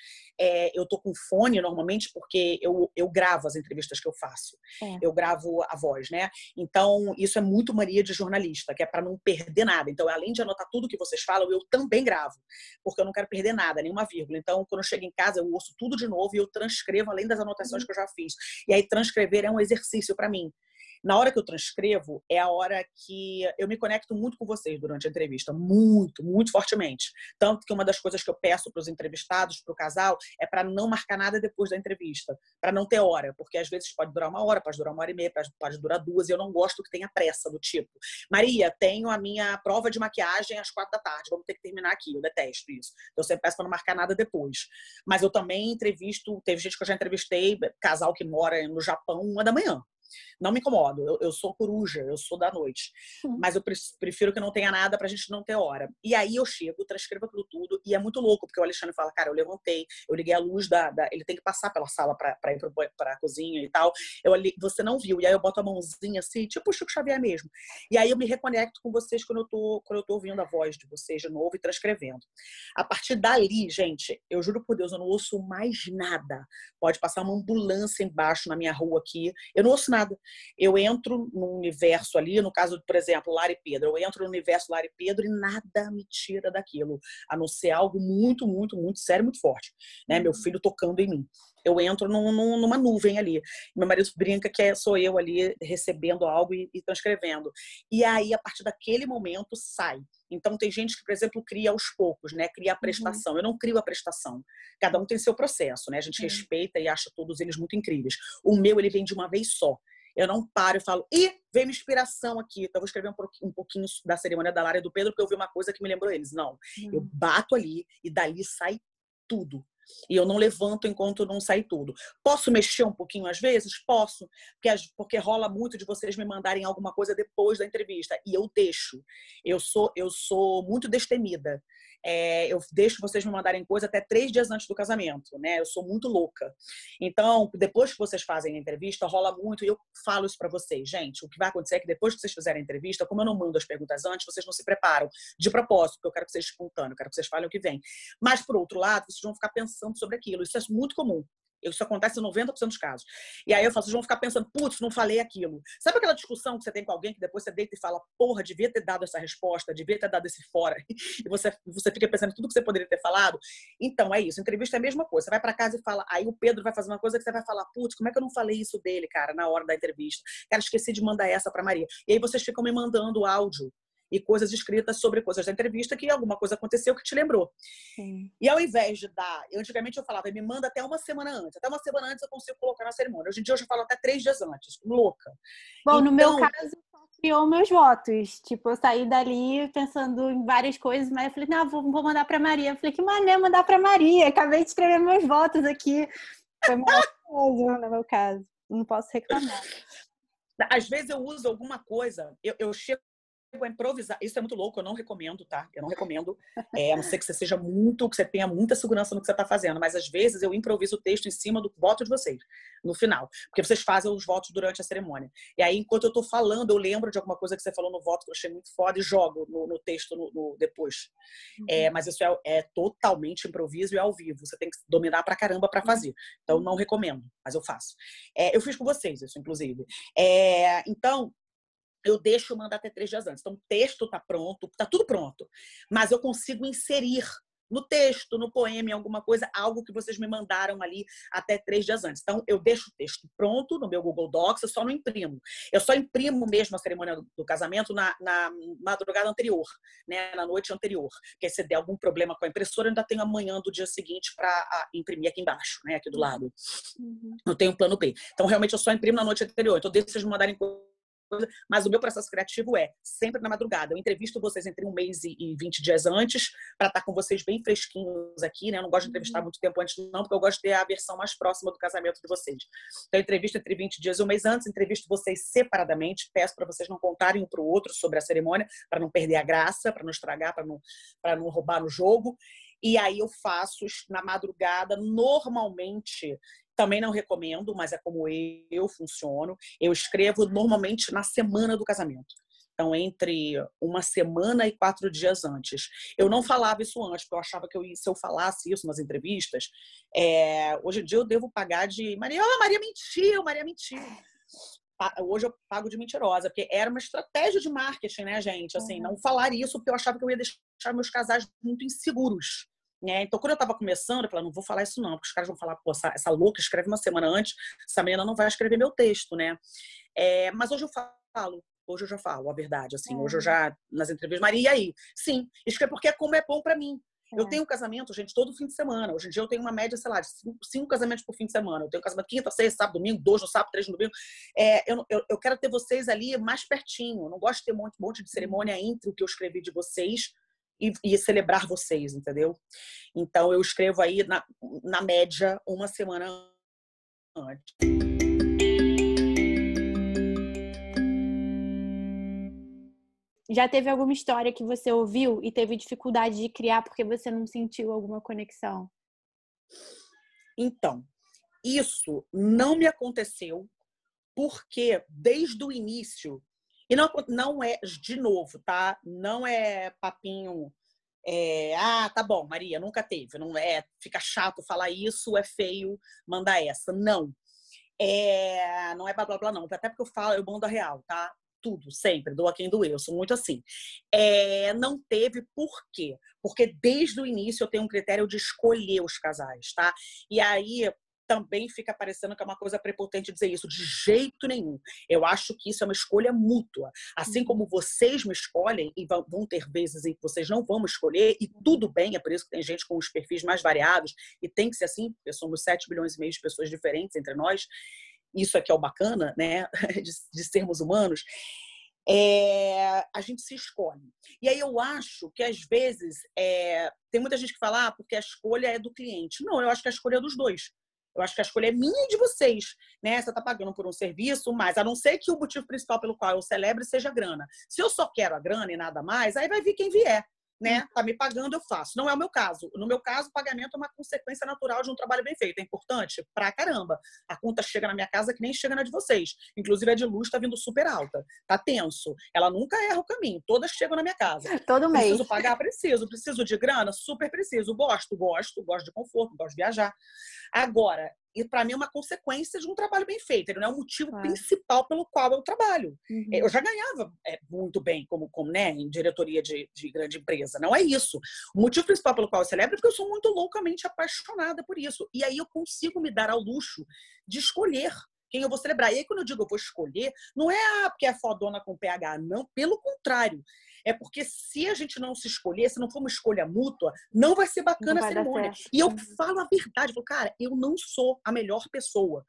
É, eu tô com fone normalmente porque eu, eu gravo as entrevistas que eu faço. É. Eu gravo a voz, né? Então isso é muito mania de jornalista, que é para não perder nada. Então além de anotar tudo que vocês falam, eu também gravo, porque eu não quero perder nada, nenhuma vírgula. Então quando eu chego em casa eu ouço tudo de novo e eu transcrevo além das anotações uhum. que eu já fiz. E aí transcrever é um exercício para mim. Na hora que eu transcrevo, é a hora que eu me conecto muito com vocês durante a entrevista, muito, muito fortemente. Tanto que uma das coisas que eu peço para os entrevistados, para o casal, é para não marcar nada depois da entrevista, para não ter hora, porque às vezes pode durar uma hora, pode durar uma hora e meia, pode, durar duas, e eu não gosto que tenha pressa do tipo. Maria, tenho a minha prova de maquiagem às quatro da tarde, vamos ter que terminar aqui, eu detesto isso. Então eu sempre peço para não marcar nada depois. Mas eu também entrevisto, teve gente que eu já entrevistei, casal que mora no Japão, uma da manhã. Não me incomodo, eu, eu sou coruja, eu sou da noite. Uhum. Mas eu prefiro que não tenha nada pra gente não ter hora. E aí eu chego, transcrevo aquilo tudo, e é muito louco, porque o Alexandre fala, cara, eu levantei, eu liguei a luz da. da ele tem que passar pela sala pra, pra ir pro, pra cozinha e tal. Eu, você não viu. E aí eu boto a mãozinha assim, tipo o Chico Xavier mesmo. E aí eu me reconecto com vocês quando eu tô, quando eu tô ouvindo a voz de vocês de novo e transcrevendo. A partir dali, gente, eu juro por Deus, eu não ouço mais nada. Pode passar uma ambulância embaixo na minha rua aqui. Eu não ouço nada eu entro no universo ali, no caso, por exemplo, Lara e Pedro, eu entro no universo Lara e Pedro e nada me tira daquilo, a não ser algo muito, muito, muito sério, muito forte, né? Meu uhum. filho tocando em mim. eu entro num, num, numa nuvem ali. Meu marido brinca que é, sou eu ali recebendo algo e, e transcrevendo. E aí, a partir daquele momento, sai. Então, tem gente que, por exemplo, cria aos poucos, né? Cria a uhum. prestação. Uhum. Eu não crio a prestação. Cada um tem seu processo, né? A gente uhum. respeita e acha todos eles muito incríveis. O meu, ele vem de uma vez só. Eu não paro e falo, e veio uma inspiração aqui, então eu vou escrever um pouquinho da cerimônia da Lara e do Pedro, porque eu vi uma coisa que me lembrou eles. Não, uhum. eu bato ali e dali sai tudo. E eu não levanto enquanto não sai tudo. Posso mexer um pouquinho às vezes? Posso, porque, porque rola muito de vocês me mandarem alguma coisa depois da entrevista. E eu deixo. Eu sou, eu sou muito destemida. É, eu deixo vocês me mandarem coisa até três dias antes do casamento, né? Eu sou muito louca. Então, depois que vocês fazem a entrevista, rola muito e eu falo isso para vocês, gente. O que vai acontecer é que depois que vocês fizerem a entrevista, como eu não mando as perguntas antes, vocês não se preparam de propósito, porque eu quero que vocês espontâneos, eu quero que vocês falem o que vem. Mas, por outro lado, vocês vão ficar pensando sobre aquilo. Isso é muito comum. Isso acontece em 90% dos casos. E aí eu falo, vocês vão ficar pensando, putz, não falei aquilo. Sabe aquela discussão que você tem com alguém que depois você deita e fala, porra, devia ter dado essa resposta, devia ter dado esse fora. *laughs* E você, você fica pensando tudo que você poderia ter falado. Então, é isso. Entrevista é a mesma coisa. Você vai para casa e fala, aí o Pedro vai fazer uma coisa que você vai falar, putz, como é que eu não falei isso dele, cara, na hora da entrevista? Cara, esqueci de mandar essa para Maria. E aí vocês ficam me mandando áudio e coisas escritas sobre coisas da entrevista que alguma coisa aconteceu que te lembrou. Sim. E ao invés de dar, eu, antigamente eu falava, me manda até uma semana antes, até uma semana antes eu consigo colocar na cerimônia. Hoje em dia eu já falo até três dias antes, louca. Bom, então, no meu então caso, criou meus votos. Tipo, eu saí dali pensando em várias coisas, mas eu falei, não, vou, vou mandar para Maria. Eu falei, que maneiro mandar para Maria. Acabei de escrever meus votos aqui. Foi maravilhoso no meu caso. Não posso reclamar. Às vezes eu uso alguma coisa, eu, eu chego a improvisar. Isso é muito louco, eu não recomendo, tá? Eu não recomendo. É, a não ser que você seja muito, que você tenha muita segurança no que você está fazendo. Mas às vezes eu improviso o texto em cima do voto de vocês, no final. Porque vocês fazem os votos durante a cerimônia. E aí, enquanto eu estou falando, eu lembro de alguma coisa que você falou no voto que eu achei muito foda e jogo no, no texto no, no depois. Uhum. É, mas isso é, é, totalmente improviso e ao vivo. Você tem que dominar pra caramba para fazer. Então, não recomendo, mas eu faço. É, eu fiz com vocês isso, inclusive. É, então, eu deixo mandar até três dias antes. Então, o texto está pronto, está tudo pronto. Mas eu consigo inserir no texto, no poema, em alguma coisa, algo que vocês me mandaram ali até três dias antes. Então, eu deixo o texto pronto no meu Google Docs, eu só não imprimo. Eu só imprimo mesmo a cerimônia do, casamento na, na, madrugada anterior, né? na noite anterior. Porque se der algum problema com a impressora, eu ainda tenho amanhã do dia seguinte para imprimir aqui embaixo, né? aqui do lado. Uhum. Eu tenho um plano B. Então, realmente, eu só imprimo na noite anterior. Então, deixa vocês me mandarem coisa, mas o meu processo criativo é sempre na madrugada. Eu entrevisto vocês entre um mês e 20 dias antes, para estar tá com vocês bem fresquinhos aqui, né? Eu não gosto de entrevistar uhum. muito tempo antes, não, porque eu gosto de ter a versão mais próxima do casamento de vocês. Então, eu entrevisto entre 20 dias e um mês antes, entrevisto vocês separadamente, peço para vocês não contarem um para o outro sobre a cerimônia, para não perder a graça, para não estragar, para não, não roubar no jogo. E aí eu faço na madrugada, normalmente também não recomendo, mas é como eu funciono. Eu escrevo normalmente na semana do casamento. Então, entre uma semana e quatro dias antes. Eu não falava isso antes, porque eu achava que eu, se eu falasse isso nas entrevistas, é, hoje em dia eu devo pagar de Maria, oh, Maria mentiu, Maria mentiu. Hoje eu pago de mentirosa, porque era uma estratégia de marketing, né, gente? Assim, uhum. não falar isso porque eu achava que eu ia deixar meus casais muito inseguros. Né? Então, quando eu estava começando, eu falei, não vou falar isso não, porque os caras vão falar, pô, essa, essa louca escreve uma semana antes, essa menina não vai escrever meu texto, né? É, mas hoje eu falo, hoje eu já falo a verdade, assim, é. hoje eu é. já, nas entrevistas, Maria, e aí? Sim, escreve porque é como é bom para mim. É. Eu tenho casamento, gente, todo fim de semana. Hoje em dia eu tenho uma média, sei lá, de cinco, cinco casamentos por fim de semana. Eu tenho casamento quinta, sexta, sábado, domingo, dois no sábado, três no domingo. É, eu, eu, eu, quero ter vocês ali mais pertinho. Eu não gosto de ter um monte, monte de cerimônia entre o que eu escrevi de vocês e, e, celebrar vocês, entendeu? Então eu escrevo aí na, na média uma semana antes. Já teve alguma história que você ouviu e teve dificuldade de criar porque você não sentiu alguma conexão? Então, isso não me aconteceu porque desde o início e não, não é, de novo, tá? Não é papinho. É, ah, tá bom, Maria, nunca teve. Não é, fica chato falar isso, é feio mandar essa. Não. É, não é blá blá blá, não. Até porque eu falo, eu mando a real, tá? Tudo, sempre, dou a quem doeu, eu sou muito assim. É, não teve por quê? Porque desde o início eu tenho um critério de escolher os casais, tá? E aí também fica parecendo que é uma coisa prepotente dizer isso. De jeito nenhum. Eu acho que isso é uma escolha mútua. Assim como uhum. vocês me escolhem, e vão ter vezes em que vocês não vão me escolher, e tudo bem, é por isso que tem gente com os perfis mais variados, e tem que ser assim, porque somos 7 bilhões e meio de pessoas diferentes entre nós. Isso aqui é o bacana, né? *laughs* De, de sermos humanos. É, a gente se escolhe. E aí eu acho que às vezes é, tem muita gente que fala ah, porque a escolha é do cliente. Não, eu acho que a escolha é dos dois. Eu acho que a escolha é minha e de vocês, né? Você está pagando por um serviço, mas a não ser que o motivo principal pelo qual eu celebre seja grana. Se eu só quero a grana e nada mais, aí vai vir quem vier né? Uhum. Tá me pagando, eu faço. Não é o meu caso. No meu caso, o pagamento é uma consequência natural de um trabalho bem feito. É importante pra caramba. A conta chega na minha casa que nem chega na de vocês. Inclusive a de luz tá vindo super alta. Tá tenso. Ela nunca erra o caminho. Todas chegam na minha casa. *laughs* Todo mês. Preciso pagar, preciso. Preciso de grana, super preciso. Gosto, gosto, gosto de conforto, gosto de viajar. Agora, e para mim é uma consequência de um trabalho bem feito. Ele não é o motivo claro. principal pelo qual eu trabalho. Uhum. Eu já ganhava é, muito bem como, como né, em diretoria de, de, grande empresa. Não é isso. O motivo principal pelo qual eu celebro é porque eu sou muito loucamente apaixonada por isso. E aí eu consigo me dar ao luxo de escolher quem eu vou celebrar. E aí, quando eu digo eu vou escolher, não é ah, porque é fodona com PH, não. Pelo contrário. É porque se a gente não se escolher, se não for uma escolha mútua, não vai ser bacana vai a cerimônia. E eu falo a verdade, eu falo, cara, eu não sou a melhor pessoa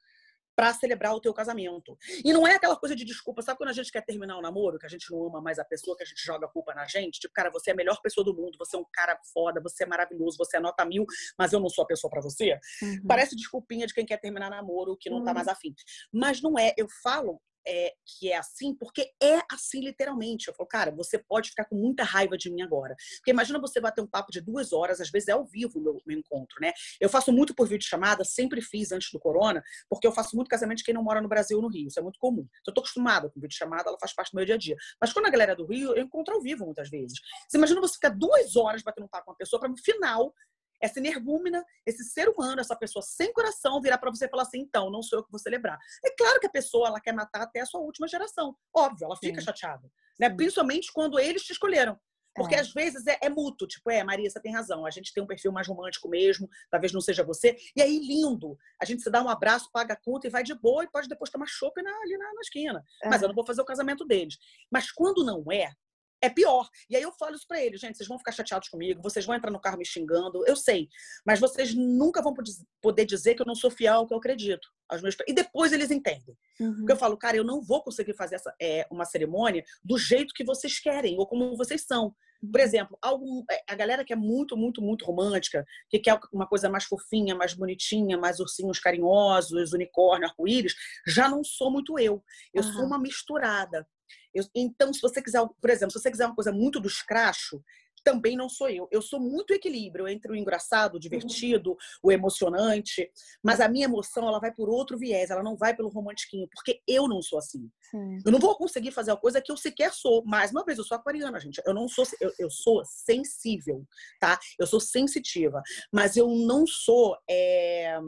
para celebrar o teu casamento. E não é aquela coisa de desculpa, sabe quando a gente quer terminar o namoro, que a gente não ama mais a pessoa, que a gente joga a culpa na gente? Tipo, cara, você é a melhor pessoa do mundo, você é um cara foda, você é maravilhoso, você é nota mil, mas eu não sou a pessoa para você. Uhum. Parece desculpinha de quem quer terminar namoro, que não tá uhum. tá mais afim. Mas não é, eu falo é, que é assim, porque é assim literalmente. Eu falo, cara, você pode ficar com muita raiva de mim agora. Porque imagina você bater um papo de duas horas, às vezes é ao vivo o meu, meu encontro, né? Eu faço muito por videochamada, sempre fiz antes do corona, porque eu faço muito casamento de quem não mora no Brasil ou no Rio. Isso é muito comum. Então, eu tô acostumada com videochamada, ela faz parte do meu dia a dia. Mas quando a galera é do Rio, eu encontro ao vivo muitas vezes. Você imagina você ficar duas horas batendo um papo com uma pessoa para no final essa energúmena, esse ser humano, essa pessoa sem coração, virar para você e falar assim: então, não sou eu que vou celebrar. É claro que a pessoa ela quer matar até a sua última geração. Óbvio, ela fica Sim. chateada. Né? Principalmente quando eles te escolheram. Porque é. às vezes é, é, mútuo, tipo, é, Maria, você tem razão, a gente tem um perfil mais romântico mesmo, talvez não seja você. E aí, lindo, a gente se dá um abraço, paga a conta e vai de boa e pode depois tomar chopp ali na, na esquina. É. Mas eu não vou fazer o casamento deles. Mas quando não é, é pior. E aí eu falo isso para eles, gente, vocês vão ficar chateados comigo, vocês vão entrar no carro me xingando, eu sei, mas vocês nunca vão poder dizer que eu não sou fiel ao que eu acredito. Aos meus... E depois eles entendem. Uhum. Porque eu falo, cara, eu não vou conseguir fazer essa, é, uma cerimônia do jeito que vocês querem ou como vocês são. Por uhum. exemplo, algum, é, a galera que é muito, muito, muito romântica, que quer uma coisa mais fofinha, mais bonitinha, mais ursinhos carinhosos, unicórnio, arco-íris, já não sou muito eu. Eu uhum. sou uma misturada. Eu, então, se você quiser, por exemplo, se você quiser uma coisa muito do escracho, também não sou eu. Eu sou muito equilíbrio entre o engraçado, o divertido, o emocionante, mas a minha emoção ela vai por outro viés, ela não vai pelo romantiquinho, porque eu não sou assim. Sim. Eu não vou conseguir fazer a coisa que eu sequer sou. Mais uma vez, eu sou aquariana, gente. Eu não sou, eu, eu sou sensível, tá? Eu sou sensitiva, mas eu não sou é,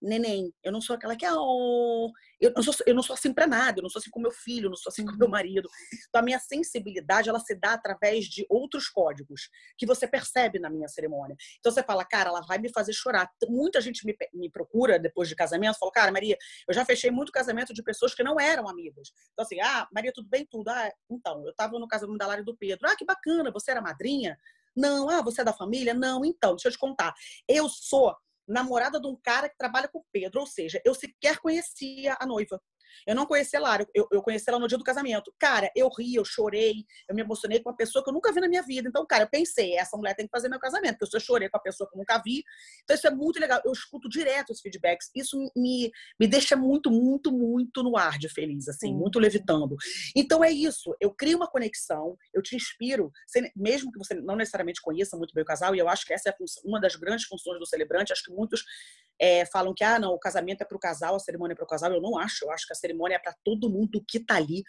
neném. Eu não sou aquela que é. Oh, eu, não sou, eu não sou assim para nada. Eu não sou assim com meu filho, eu não sou assim com meu uhum. marido. Então, a minha sensibilidade ela se dá através de outros códigos que você percebe na minha cerimônia. Então, você fala, cara, ela vai me fazer chorar. Muita gente me, me procura depois de casamento, fala, cara, Maria, eu já fechei muito casamento de pessoas que não eram amigas. Então, assim, ah, Maria, tudo bem? Tudo. Ah, então, eu estava no casamento da Lara e do Pedro. Ah, que bacana, você era madrinha? Não. Ah, você é da família? Não. Então, deixa eu te contar. Eu sou namorada de um cara que trabalha com o Pedro, ou seja, eu sequer conhecia a noiva. Eu não conheci ela, eu, eu conheci ela no dia do casamento. Cara, eu ri, eu chorei, eu me emocionei com uma pessoa que eu nunca vi na minha vida. Então, cara, eu pensei, essa mulher tem que fazer meu casamento, porque eu chorei com a pessoa que eu nunca vi. Então, isso é muito legal. Eu escuto direto os feedbacks. Isso me, me deixa muito, muito, muito no ar de feliz, assim, Sim. muito levitando. Então, é isso. Eu crio uma conexão, eu te inspiro, mesmo que você não necessariamente conheça muito bem o casal, e eu acho que essa é uma das grandes funções do celebrante. Acho que muitos é, falam que ah, não, o casamento é para o casal, a cerimônia é para o casal. Eu não acho. Eu acho que a cerimônia é para todo mundo que está ali.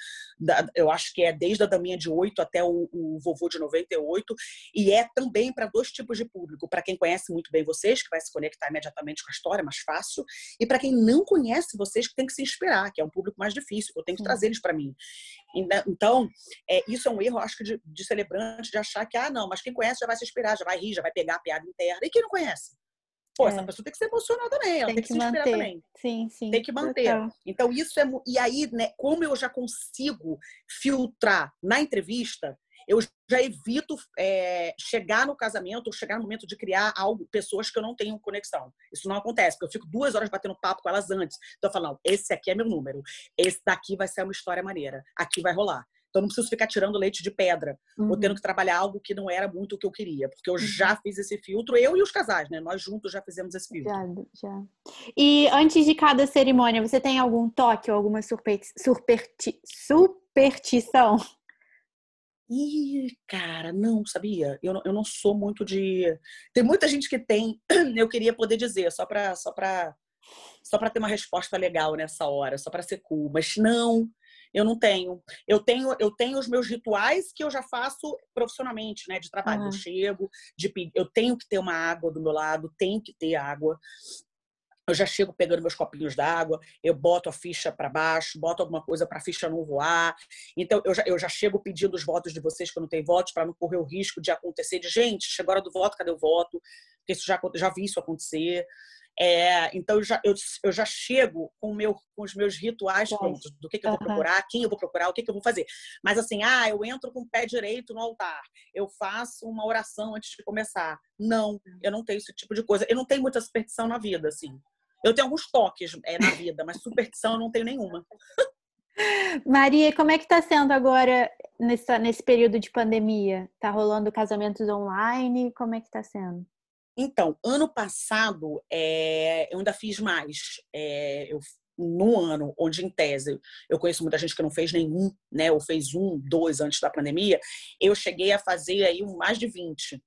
Eu acho que é desde a daminha de 8 até o, o vovô de 98. E é também para dois tipos de público. Para quem conhece muito bem vocês, que vai se conectar imediatamente com a história, mais fácil. E para quem não conhece vocês, que tem que se inspirar, que é um público mais difícil. Eu tenho que trazer eles para mim. Então, é, isso é um erro, acho que, de, de celebrante, de achar que, ah, não, mas quem conhece já vai se inspirar, já vai rir, já vai pegar a piada interna. E quem não conhece? Pô, é. essa pessoa tem que ser emocionada também, ela tem, tem que, que, se manter. inspirar também. Sim, sim. Tem que manter. Total. Então, isso é. E aí, né, como eu já consigo filtrar na entrevista, eu já evito é, chegar no casamento ou chegar no momento de criar algo, pessoas que eu não tenho conexão. Isso não acontece, porque eu fico duas horas batendo papo com elas antes. Então eu falo, não, esse aqui é meu número. Esse daqui vai ser uma história maneira. Aqui vai rolar. Então não preciso ficar tirando leite de pedra uhum. ou tendo que trabalhar algo que não era muito o que eu queria, porque eu uhum. já fiz esse filtro, eu e os casais, né? Nós juntos já fizemos esse filtro. Já, já. E antes de cada cerimônia, você tem algum toque ou alguma superti superstição? Ih, cara, não, sabia? Eu não, eu não sou muito de. Tem muita gente que tem, *clears throat* eu queria poder dizer, só para só pra, só pra ter uma resposta legal nessa hora, só para ser cool, mas não, eu não tenho. Eu tenho, eu tenho os meus rituais que eu já faço profissionalmente, né? De trabalho. Uhum. Eu chego, de, eu tenho que ter uma água do meu lado, tenho que ter água eu já chego pegando meus copinhos d'água, eu boto a ficha para baixo, boto alguma coisa para a ficha não voar. Então, eu já, eu já chego pedindo os votos de vocês que eu não tenho votos, para não correr o risco de acontecer de gente, chegou a hora do voto, cadê o voto? Porque isso já, já vi isso acontecer. É, então, eu já, eu, eu já chego com, meu, com os meus rituais prontos, do que, que eu vou procurar, quem eu vou procurar, o que, que eu vou fazer. Mas assim, ah, eu entro com o pé direito no altar, eu faço uma oração antes de começar. Não, eu não tenho esse tipo de coisa. Eu não tenho muita superstição na vida, assim. Eu tenho alguns toques é, na vida, mas superstição eu não tenho nenhuma. Maria, como é que está sendo agora nessa, nesse período de pandemia? Está rolando casamentos online? Como é que está sendo? Então, ano passado é, eu ainda fiz mais. É, eu no ano onde em tese eu conheço muita gente que não fez nenhum, né, ou fez um, dois antes da pandemia, eu cheguei a fazer aí mais de 20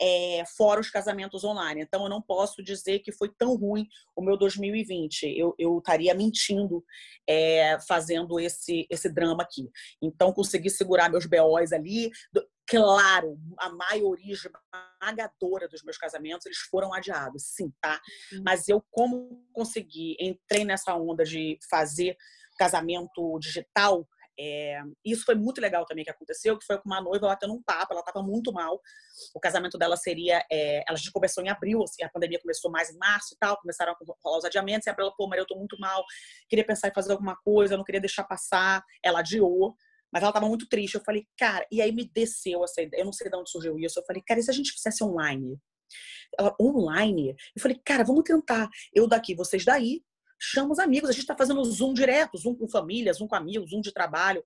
é, fora os casamentos online. Então, eu não posso dizer que foi tão ruim o meu 2020. Eu, eu estaria mentindo é, fazendo esse, esse drama aqui. Então, consegui segurar meus BOs ali. Claro, a maioria esmagadora dos meus casamentos, eles foram adiados, sim, tá? Uhum. Mas eu, como consegui, entrei nessa onda de fazer casamento digital, é, isso foi muito legal também que aconteceu, que foi com uma noiva, ela tendo um papo, ela estava muito mal. O casamento dela seria, é, ela já começou em abril, assim, a pandemia começou mais em março e tal, começaram a rolar os adiamentos, e ela, pô, Maria, eu tô muito mal, queria pensar em fazer alguma coisa, não queria deixar passar. Ela adiou, mas ela estava muito triste. Eu falei, cara, e aí me desceu essa ideia, eu não sei de onde surgiu isso. Eu falei, cara, e se a gente fizesse online? Ela, online? Eu falei, cara, vamos tentar. Eu daqui, vocês daí, chama os amigos. A gente está fazendo Zoom direto, Zoom com famílias, Zoom com amigos, Zoom de trabalho.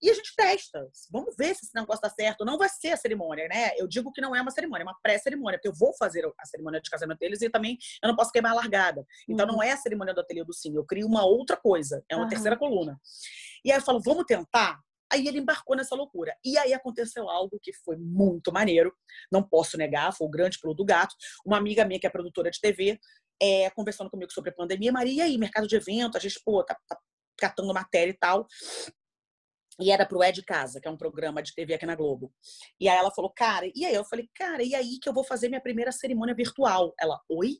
E a gente testa. Vamos ver se esse negócio está certo. Não vai ser a cerimônia, né? Eu digo que não é uma cerimônia, é uma pré-cerimônia, porque eu vou fazer a cerimônia de casamento deles e também eu não posso queimar a largada. Então uhum. não é a cerimônia do ateliê do sim, eu crio uma outra coisa, é uma uhum. terceira coluna. E aí eu falo, vamos tentar? Aí ele embarcou nessa loucura. E aí aconteceu algo que foi muito maneiro, não posso negar, foi o grande pulo do gato. Uma amiga minha que é produtora de TV é, conversando comigo sobre a pandemia. Maria, e aí, mercado de evento? A gente, pô, tá, tá catando matéria e tal. E era pro É Casa, que é um programa de TV aqui na Globo. E aí ela falou, cara, e aí? Eu falei, cara, e aí que eu vou fazer minha primeira cerimônia virtual? Ela, oi?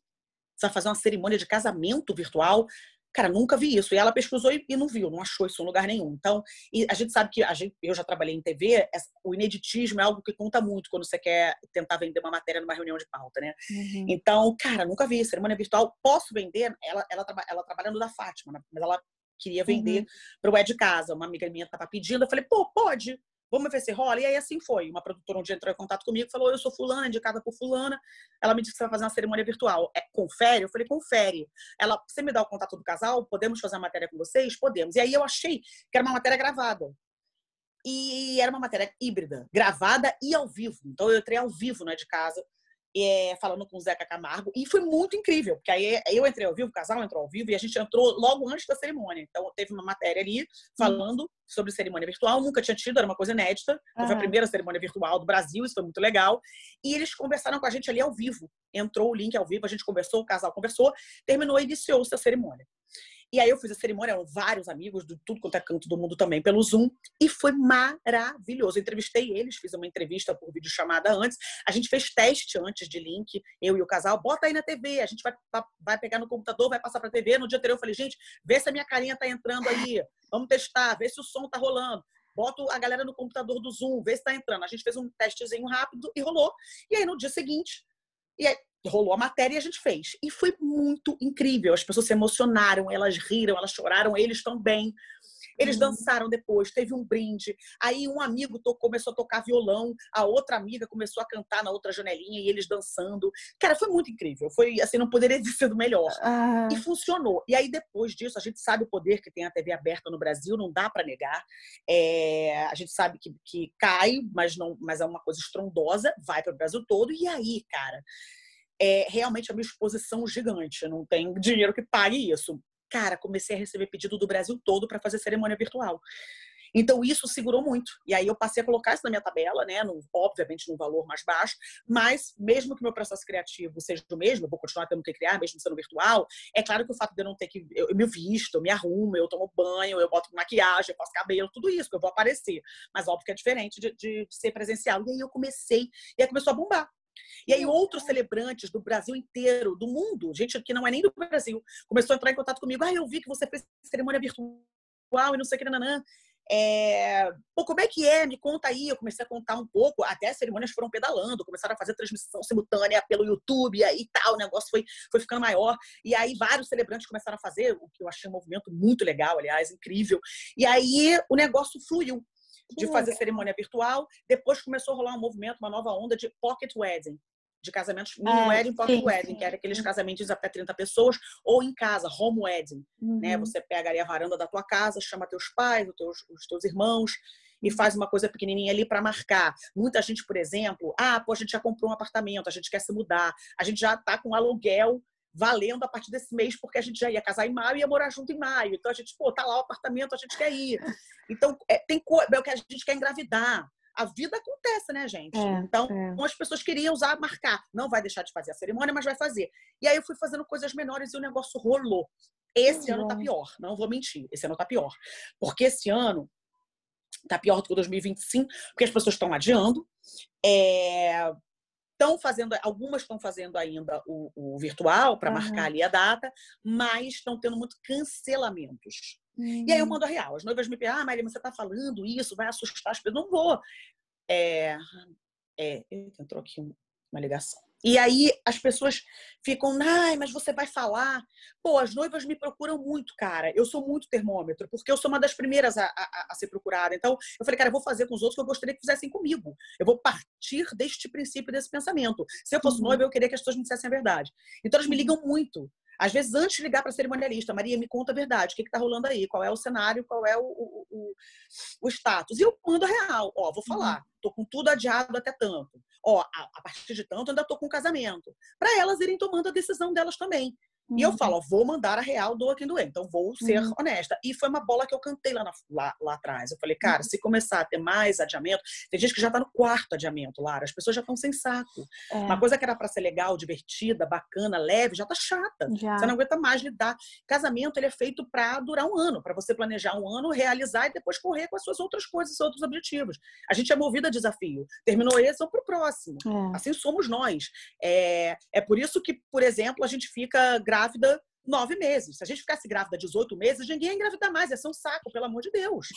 Você vai fazer uma cerimônia de casamento virtual? Cara, nunca vi isso. E ela pesquisou e, não viu, não achou isso em lugar nenhum. Então, a gente sabe que a gente, eu já trabalhei em TV, o ineditismo é algo que conta muito quando você quer tentar vender uma matéria numa reunião de pauta, né? Uhum. Então, cara, nunca vi. Cerimônia virtual, posso vender? Ela, ela, ela trabalha no da Fátima, né? mas ela queria vender uhum. para o de Casa. Uma amiga minha estava pedindo, eu falei, pô, pode vamos ver se rola. E aí assim foi. Uma produtora um dia entrou em contato comigo falou: Eu sou fulana, indicada por fulana. Ela me disse que você vai fazer uma cerimônia virtual. É, confere? Eu falei: Confere. Ela, você me dá o contato do casal? Podemos fazer uma matéria com vocês? Podemos. E aí eu achei que era uma matéria gravada. E era uma matéria híbrida, gravada e ao vivo. Então eu entrei ao vivo né, de casa é, falando com o Zeca Camargo, e foi muito incrível, porque aí eu entrei ao vivo, o casal entrou ao vivo, e a gente entrou logo antes da cerimônia. Então, teve uma matéria ali falando uhum. sobre cerimônia virtual, nunca tinha tido, era uma coisa inédita. Uhum. Foi a primeira cerimônia virtual do Brasil, isso foi muito legal. E eles conversaram com a gente ali ao vivo. Entrou o link ao vivo, a gente conversou, o casal conversou, terminou e iniciou-se a cerimônia. E aí eu fiz a cerimônia, vários amigos de tudo quanto é canto do mundo também pelo Zoom, e foi maravilhoso. Eu entrevistei eles, fiz uma entrevista por vídeo chamada antes. A gente fez teste antes de link, eu e o casal, bota aí na TV, a gente vai, vai pegar no computador, vai passar para a TV. No dia anterior eu falei, gente, vê se a minha carinha tá entrando aí, vamos testar, vê se o som tá rolando. Bota a galera no computador do Zoom, vê se tá entrando. A gente fez um testezinho rápido e rolou. E aí no dia seguinte, e aí, rolou a matéria e a gente fez. E foi muito incrível. As pessoas se emocionaram, elas riram, elas choraram, eles também. Eles uhum. dançaram depois, teve um brinde. Aí um amigo tocou, começou a tocar violão, a outra amiga começou a cantar na outra janelinha e eles dançando. Cara, foi muito incrível. Foi assim, não poderia *laughs* ter sido melhor. Uhum. E funcionou. E aí depois disso, a gente sabe o poder que tem a TV aberta no Brasil, não dá para negar. É, a gente sabe que, que cai, mas não, mas é uma coisa estrondosa, vai para o Brasil todo. E aí, cara, é realmente a minha exposição gigante. Não tem dinheiro que pague isso cara, comecei a receber pedido do Brasil todo para fazer cerimônia virtual. Então, isso segurou muito. E aí eu passei a colocar isso na minha tabela, né? No, obviamente num valor mais baixo, mas mesmo que meu processo criativo seja o mesmo, eu vou continuar tendo que criar, mesmo sendo virtual, é claro que o fato de eu não ter que. Eu, eu me visto, eu me arrumo, eu tomo banho, eu boto maquiagem, eu faço cabelo, tudo isso, que eu vou aparecer. Mas óbvio que é diferente de, de, de ser presencial. E aí eu comecei, e aí começou a bombar. E aí outros celebrantes do Brasil inteiro, do mundo, gente que não é nem do Brasil, começou a entrar em contato comigo. Ah, eu vi que você fez cerimônia virtual e não sei o que, nananã. É... Pô, como é que é? Me conta aí. Eu comecei a contar um pouco. Até as cerimônias foram pedalando, começaram a fazer transmissão simultânea pelo YouTube, e tal, o negócio foi, foi ficando maior. E aí vários celebrantes começaram a fazer, o que eu achei um movimento muito legal, aliás, incrível. E aí o negócio fluiu de fazer cerimônia virtual. Depois começou a rolar um movimento, uma nova onda de pocket wedding, de casamentos mini é, wedding, pocket sim, wedding, sim. que era aqueles casamentos até 30 pessoas, ou em casa, home wedding. Né? Uhum. Né? Você pega ali a varanda da tua casa, chama teus pais, os teus, os teus irmãos, e faz uma coisa pequenininha ali para marcar. Muita gente, por exemplo, ah, pô, a gente já comprou um apartamento, a gente quer se mudar, a gente já está com aluguel valendo a partir desse mês, porque a gente já ia casar em maio e ia morar junto em maio. Então a gente, pô, tá lá o apartamento, a gente quer ir. Então, é, tem coisa, é o que a gente quer engravidar. A vida acontece, né, gente? É, então, é. as pessoas queriam usar, marcar. Não vai deixar de fazer a cerimônia, mas vai fazer. E aí eu fui fazendo coisas menores e o negócio rolou. Esse ano tá pior, não vou mentir. Esse ano tá pior. Porque esse ano tá pior do que o 2025, porque as pessoas estão adiando. É, estão fazendo, algumas estão fazendo ainda o, o virtual para uhum. marcar ali a data, mas estão tendo muito cancelamentos. Uhum. E aí eu uhum. mando a real. As noivas me perguntam, ah, Maria, você está falando isso, vai assustar as pessoas. Não vou. É, é, entrou aqui uma ligação. E aí as pessoas ficam, ai, mas você vai falar. Pô, as noivas me procuram muito, cara. Eu sou muito termômetro, porque eu sou uma das primeiras a, a, a ser procurada. Então, eu falei, cara, eu vou fazer com os outros que eu gostaria que fizessem comigo. Eu vou partir deste princípio, desse pensamento. Se eu fosse uhum. noiva, eu queria que as pessoas me dissessem a verdade. Então, elas me ligam muito. Às vezes, antes de ligar para a cerimonialista, Maria, me conta a verdade, o que está rolando aí, qual é o cenário, qual é o, o, o, o status. E eu mando a real, ó, vou falar, tô com tudo adiado até tanto. Ó, a, a partir de tanto, ainda tô com casamento. Para elas irem tomando a decisão delas também. Uhum. E eu uhum. falo, ó, vou mandar a real, doa quem doer. Então, vou ser uhum. honesta. E foi uma bola que eu cantei lá, na, lá, lá atrás. Eu falei, cara, uhum. se começar a ter mais adiamento, tem gente que já tá no quarto adiamento, Lara. As pessoas já estão sem saco. É. Uma coisa que era para ser legal, divertida, bacana, leve, já tá chata. Já. Você não aguenta mais lidar. Casamento, ele é feito para durar um ano, para você planejar um ano, realizar e depois correr com as suas outras coisas, outros objetivos. A gente é movida a desafio. Terminou esse, vamos pro próximo. É. Assim somos nós. É, é por isso que, por exemplo, a gente fica grávida nove meses. Se a gente ficasse grávida 18 meses, ninguém ia engravidar mais, ia ser um saco, pelo amor de Deus.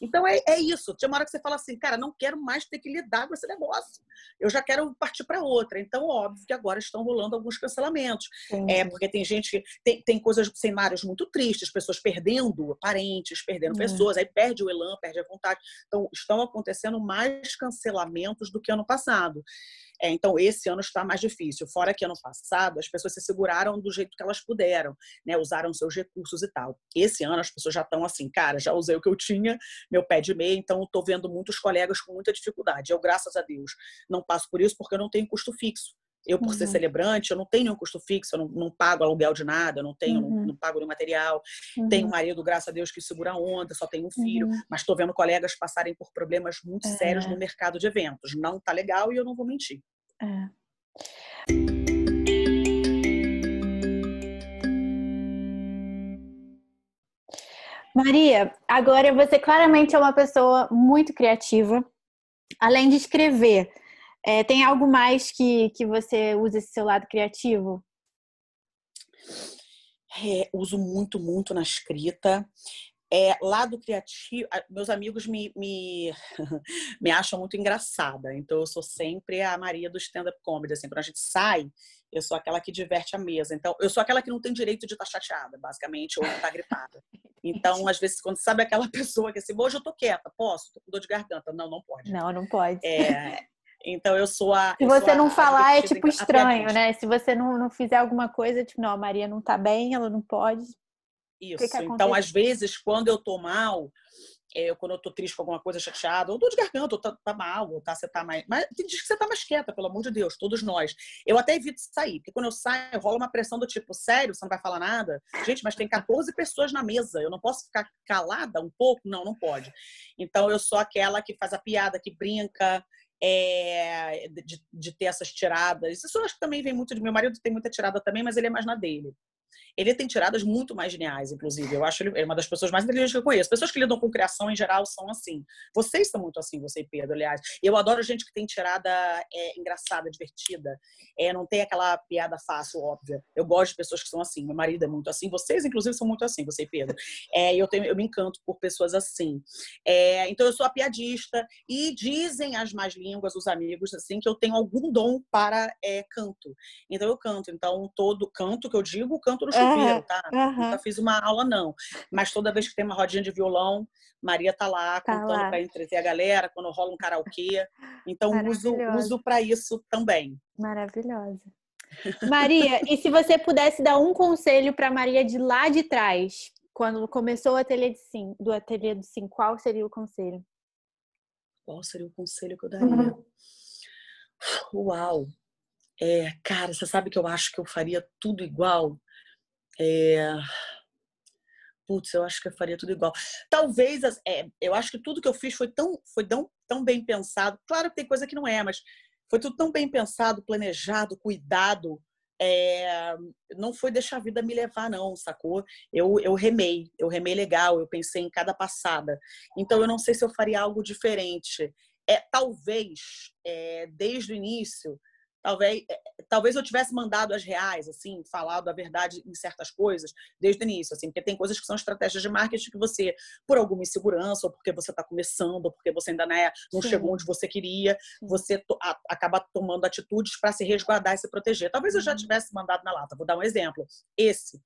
Então é, é isso. Tinha uma hora que você fala assim, cara, não quero mais ter que lidar com esse negócio. Eu já quero partir para outra. Então, óbvio que agora estão rolando alguns cancelamentos. Sim. É, porque tem gente, tem, tem coisas, cenários muito tristes, pessoas perdendo parentes, perdendo é. pessoas, aí perde o elan, perde a vontade. Então, estão acontecendo mais cancelamentos do que ano passado. É, então, esse ano está mais difícil. Fora que ano passado, as pessoas se seguraram do jeito que elas puderam, né? Usaram seus recursos e tal. Esse ano, as pessoas já estão assim, cara, já usei o que eu tinha, meu pé de meia, então estou vendo muitos colegas com muita dificuldade. Eu, graças a Deus, não passo por isso porque eu não tenho custo fixo. Eu, por uhum. ser celebrante, eu não tenho nenhum custo fixo, eu não, não pago aluguel de nada, eu não tenho, uhum. não, não, pago nenhum material. Uhum. Tenho um marido, graças a Deus, que segura a onda, só tenho um filho, uhum. mas estou vendo colegas passarem por problemas muito é. sérios no mercado de eventos. Não tá legal e eu não vou mentir. É. Maria, agora você claramente é uma pessoa muito criativa. Além de escrever, é, tem algo mais que, que você usa esse seu lado criativo? É, uso muito, muito na escrita. É, lado criativo, meus amigos me, me, *laughs* me acham muito engraçada, então eu sou sempre a Maria do stand-up comedy. Assim, quando a gente sai, Eu sou aquela que diverte a mesa. Então, eu sou aquela que não tem direito de estar chateada, basicamente, ou estar gripada. *laughs* Então, às vezes, quando sabe aquela *laughs* pessoa que assim, hoje eu tô quieta, posso? Tô com dor de garganta. Não, não pode. Não, não pode. É, então, eu sou a. Se você não a, falar, é tipo estranho, né? Se você não, não fizer alguma coisa, tipo, não, a Maria não tá bem, ela não pode. Isso. Que que então, às vezes, quando eu tô mal, é, quando eu tô triste com alguma coisa chateada, ou tô de garganta, ou tá, tá mal, ou tá, você tá mais. Mas dias que você tá mais quieta, pelo amor de Deus, todos nós. Eu até evito sair, porque quando eu saio, rola uma pressão do tipo, sério, você não vai falar nada? Gente, mas tem 14 pessoas na mesa, eu não posso ficar calada um pouco? Não, não pode. Então eu sou aquela que faz a piada, que brinca. É, de, de, ter essas tiradas. Isso eu acho que também vem muito de meu marido, tem muita tirada também, mas ele é mais na dele. Ele tem tiradas muito mais geniais, inclusive. Eu acho ele é uma das pessoas mais inteligentes que eu conheço. Pessoas que lidam com criação em geral são assim. Vocês são muito assim, você e Pedro, aliás. Eu adoro gente que tem tirada é, engraçada, divertida. É, não tem aquela piada fácil, óbvia. Eu gosto de pessoas que são assim. Meu marido é muito assim. Vocês, inclusive, são muito assim, você e Pedro. É, eu, tenho, eu me encanto por pessoas assim. É, então, eu sou a piadista. E dizem as más línguas, os amigos, assim, que eu tenho algum dom para é, canto. Então, eu canto. Então, todo canto que eu digo, canto no chuveiro, tá? Uhum. Nunca fiz uma aula, não. Mas toda vez que tem uma rodinha de violão, Maria tá lá tá contando para entreter a galera, quando rola um karaokê. Então, uso, uso para isso também. Maravilhosa. Maria, e se você pudesse dar um conselho para Maria de lá de trás, quando começou o ateliê de sim, do ateliê do sim, qual seria o conselho? Qual seria o conselho que eu daria? Uhum. Uau! É, cara, você sabe que eu acho que eu faria tudo igual? É... Putz, eu acho que eu faria tudo igual. Talvez, é, eu acho que tudo que eu fiz foi tão, foi tão, tão bem pensado. Claro que tem coisa que não é, mas foi tudo tão bem pensado, planejado, cuidado. É, não foi deixar a vida me levar, não, sacou? Eu, eu remei, eu remei legal, eu pensei em cada passada. Então, eu não sei se eu faria algo diferente. É, talvez, é, desde o início, talvez, eh, talvez eu tivesse mandado as reais, assim, falado a verdade em certas coisas desde o início, assim, porque tem coisas que são estratégias de marketing que você, por alguma insegurança, ou porque você está começando, ou porque você ainda não, é, não chegou onde você queria, você to, a, acaba tomando atitudes para se resguardar e se proteger. Talvez eu já uhum. tivesse mandado na lata. Vou dar um exemplo. Esse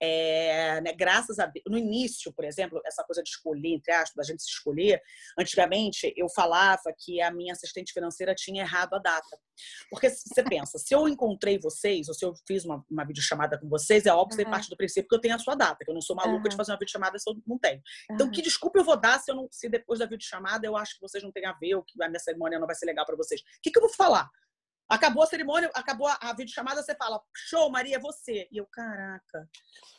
é, né, graças a Deus, no início, por exemplo, essa coisa de escolher, entre aspas, da gente se escolher, antigamente eu falava que a minha assistente financeira tinha errado a data. Porque você pensa, se eu encontrei vocês, ou se eu fiz uma, uma videochamada com vocês, é óbvio que uhum. parte do princípio que eu tenho a sua data, que eu não sou maluca uhum. de fazer uma videochamada se eu não tenho. Então, uhum. que desculpa eu vou dar se, eu não, se depois da videochamada eu acho que vocês não têm a ver, ou que a minha cerimônia não vai ser legal para vocês? O que, que eu vou falar? Acabou a cerimônia, acabou a, videochamada, você fala, show, Maria, é você. E eu, caraca.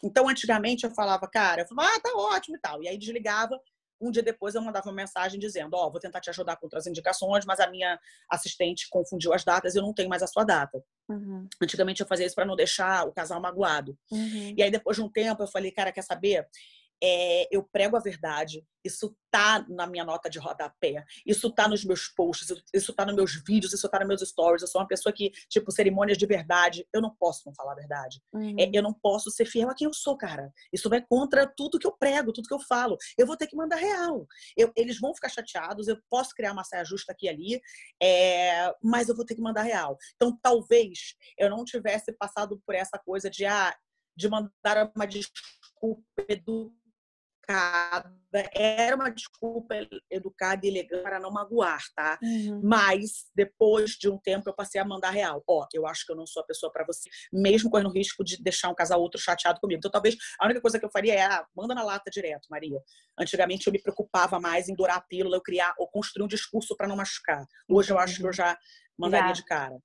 Então, antigamente eu falava, cara, eu falava, ah, tá ótimo e tal. E aí desligava. Um dia depois eu mandava uma mensagem dizendo, ó, oh, vou tentar te ajudar com outras indicações, mas a minha assistente confundiu as datas e eu não tenho mais a sua data. Uhum. Antigamente eu fazia isso para não deixar o casal magoado. Uhum. E aí depois de um tempo eu falei, cara, quer saber? É, eu prego a verdade. Isso tá na minha nota de rodapé. Isso tá nos meus posts, isso tá nos meus vídeos, isso tá nos meus stories. Eu sou uma pessoa que, tipo, cerimônias de verdade, eu não posso não falar a verdade. É, uhum. É, eu não posso ser fiel a quem eu sou, cara. Isso vai contra tudo que eu prego, tudo que eu falo. Eu vou ter que mandar real. Eu, eles vão ficar chateados, eu posso criar uma saia justa aqui e ali, é, mas eu vou ter que mandar real. Então, talvez eu não tivesse passado por essa coisa de, ah, de mandar uma desculpa educada era uma desculpa educada e elegante para não magoar, tá? Uhum. Mas depois de um tempo eu passei a mandar real. Ó, eu acho que eu não sou a pessoa para você, mesmo correndo o risco de deixar um casal outro chateado comigo. Então talvez a única coisa que eu faria é, ah, manda na lata direto, Maria. Antigamente eu me preocupava mais em dourar a pílula, eu criar ou construir um discurso para não machucar. Hoje eu acho que eu já mandaria já. de cara.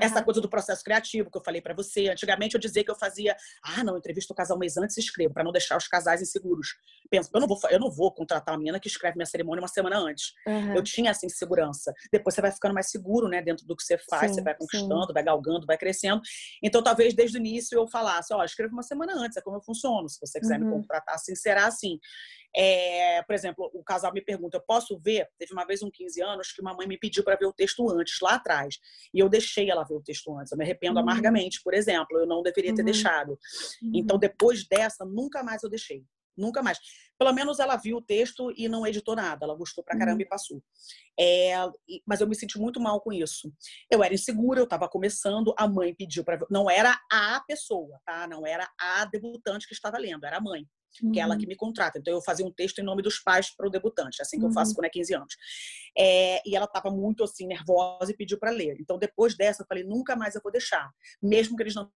Essa coisa do processo criativo que eu falei para você. Antigamente eu dizia que eu fazia, ah, não, entrevisto o casal um mês antes e escrevo, para não deixar os casais inseguros. Penso, eu não vou, eu não vou contratar uma menina que escreve minha cerimônia uma semana antes. Uhum. Eu tinha essa insegurança. Depois você vai ficando mais seguro, né, dentro do que você faz, sim, você vai conquistando, sim. vai galgando, vai crescendo. Então talvez desde o início eu falasse, ó, oh, escreva uma semana antes, é como eu funciono. Se você quiser uhum. me contratar assim, será assim. É, por exemplo, o casal me pergunta: eu posso ver? Teve uma vez, um 15 anos, que uma mãe me pediu para ver o texto antes, lá atrás. E eu deixei ela ver o texto antes. Eu me arrependo uhum. amargamente, por exemplo. Eu não deveria ter uhum. deixado. Uhum. Então, depois dessa, nunca mais eu deixei. Nunca mais. Pelo menos ela viu o texto e não editou nada. Ela gostou pra caramba uhum. e passou. É, mas eu me senti muito mal com isso. Eu era insegura, eu estava começando, a mãe pediu para não era a pessoa, tá? Não era a debutante que estava lendo, era a mãe. Uhum. Que é ela que uhum. me contrata. Então, eu fazia um texto em nome dos pais para o debutante, assim que uhum. eu faço uhum. quando é 15 anos. É, e ela estava muito assim, nervosa e pediu para ler. Então, depois dessa, eu falei: nunca mais eu vou deixar, mesmo que eles não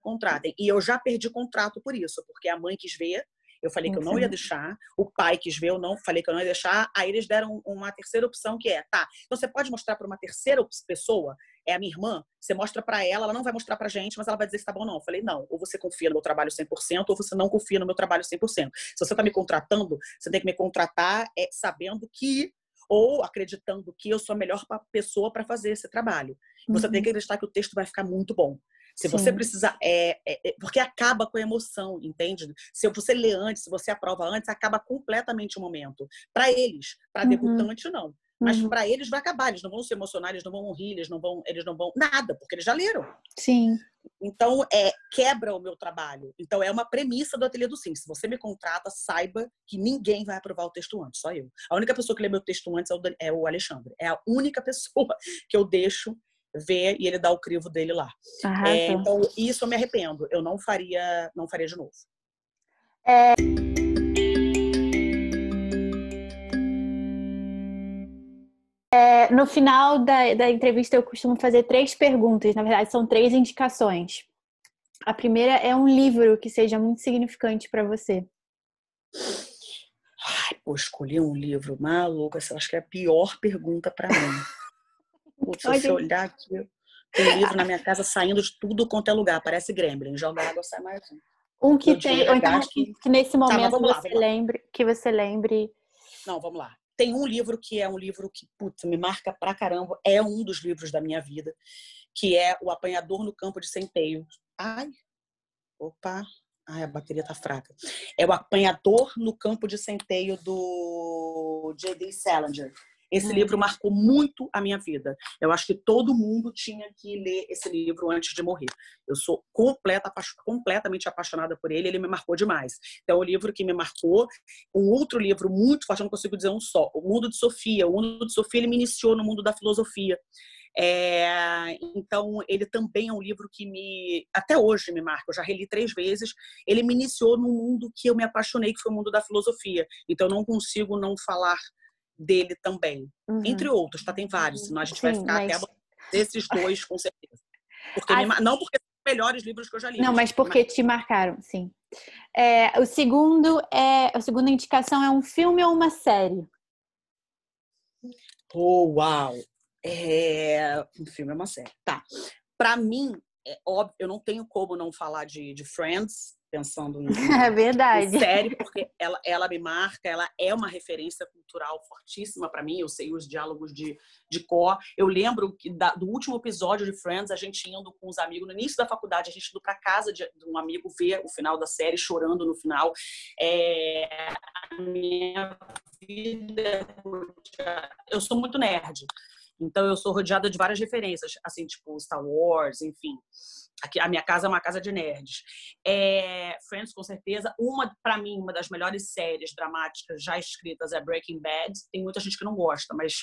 contratem. E eu já perdi contrato por isso, porque a mãe quis ver, eu falei que eu não ia deixar, o pai quis ver, eu não falei que eu não ia deixar. Aí eles deram uma terceira opção que é, tá, então você pode mostrar para uma terceira pessoa, é a minha irmã, você mostra para ela, ela não vai mostrar pra gente, mas ela vai dizer se tá bom ou não. Eu falei, não, ou você confia no meu trabalho 100%, ou você não confia no meu trabalho 100%. Se você tá me contratando, você tem que me contratar é, sabendo que ou acreditando que eu sou a melhor pessoa para fazer esse trabalho. Você uhum. tem que acreditar que o texto vai ficar muito bom. Se Sim. você precisar. É, é, é, porque acaba com a emoção, entende? Se você lê antes, se você aprova antes, acaba completamente o momento. Para eles, para uhum. debutante, não. Mas uhum. para eles vai acabar, eles não vão se emocionar, eles não vão rir, eles não vão, eles não vão nada, porque eles já leram. Sim. Então, é, quebra o meu trabalho. Então, é uma premissa do Ateliê do Sim. Se você me contrata, saiba que ninguém vai aprovar o texto antes, só eu. A única pessoa que lê meu texto antes é o, é o Alexandre. É a única *laughs* pessoa que eu deixo ver e ele dá o crivo dele lá. É, então, isso eu me arrependo. Eu não faria, não faria de novo. É... no final da, da entrevista, eu costumo fazer três perguntas. Na verdade, são três indicações. A primeira é um livro que seja muito significante para você. Ai, pô, escolher um livro maluco, essa eu acho que é a pior pergunta para mim. *laughs* Putz, se você olhar aqui, tem livro na minha casa saindo de tudo quanto é lugar, parece gremlin, joga água, sai mais um. Um que tem, ou então que, que nesse tá, momento tá, você lembre, que você lembre. Não, vamos lá. Tem um livro que é um livro que, putz, me marca pra caramba, é um dos livros da minha vida, que é O Apanhador no Campo de Centeio. Ai, opa, Ai, a bateria tá fraca. É o Apanhador no Campo de Centeio do J.D. Salinger. Esse hum. livro marcou muito a minha vida. Eu acho que todo mundo tinha que ler esse livro antes de morrer. Eu sou completa, completamente apaixonada por ele, ele me marcou demais. Então, o livro que me marcou. Um outro livro muito forte, eu não consigo dizer um só, O Mundo de Sofia. O Mundo de Sofia, ele me iniciou no mundo da filosofia. É, então, ele também é um livro que me, até hoje me marca. Eu já reli três vezes. Ele me iniciou num mundo que eu me apaixonei, que foi o mundo da filosofia. Então, eu não consigo não falar dele também. Uhum. Entre outros, tá? Tem vários, senão a gente Sim, vai ficar mas... até desses dois, com certeza. Porque me... Não porque são os melhores livros que eu já li. Não, mas porque mas... te marcaram, sim. É, o segundo é. A segunda indicação é um filme ou uma série? Oh, uau! É... Um filme é uma série. Tá. Pra mim, é óbvio, eu não tenho como não falar de, de Friends, pensando *laughs* em, é verdade. Série, *laughs* porque ela, ela me marca, ela é uma referência cultural fortíssima para mim. Eu sei os diálogos de, de cor. Eu lembro que da, do último episódio de Friends, a gente indo com os amigos, no início da faculdade, a gente indo para casa de, de, um amigo ver o final da série, chorando no final. É, a minha vida. Eu sou muito nerd. Então eu sou rodeada de várias referências, assim, tipo Star Wars, enfim. Aqui, a minha casa é uma casa de nerds. É, Friends, com certeza. Uma, para mim, uma das melhores séries dramáticas já escritas é Breaking Bad. Tem muita gente que não gosta, mas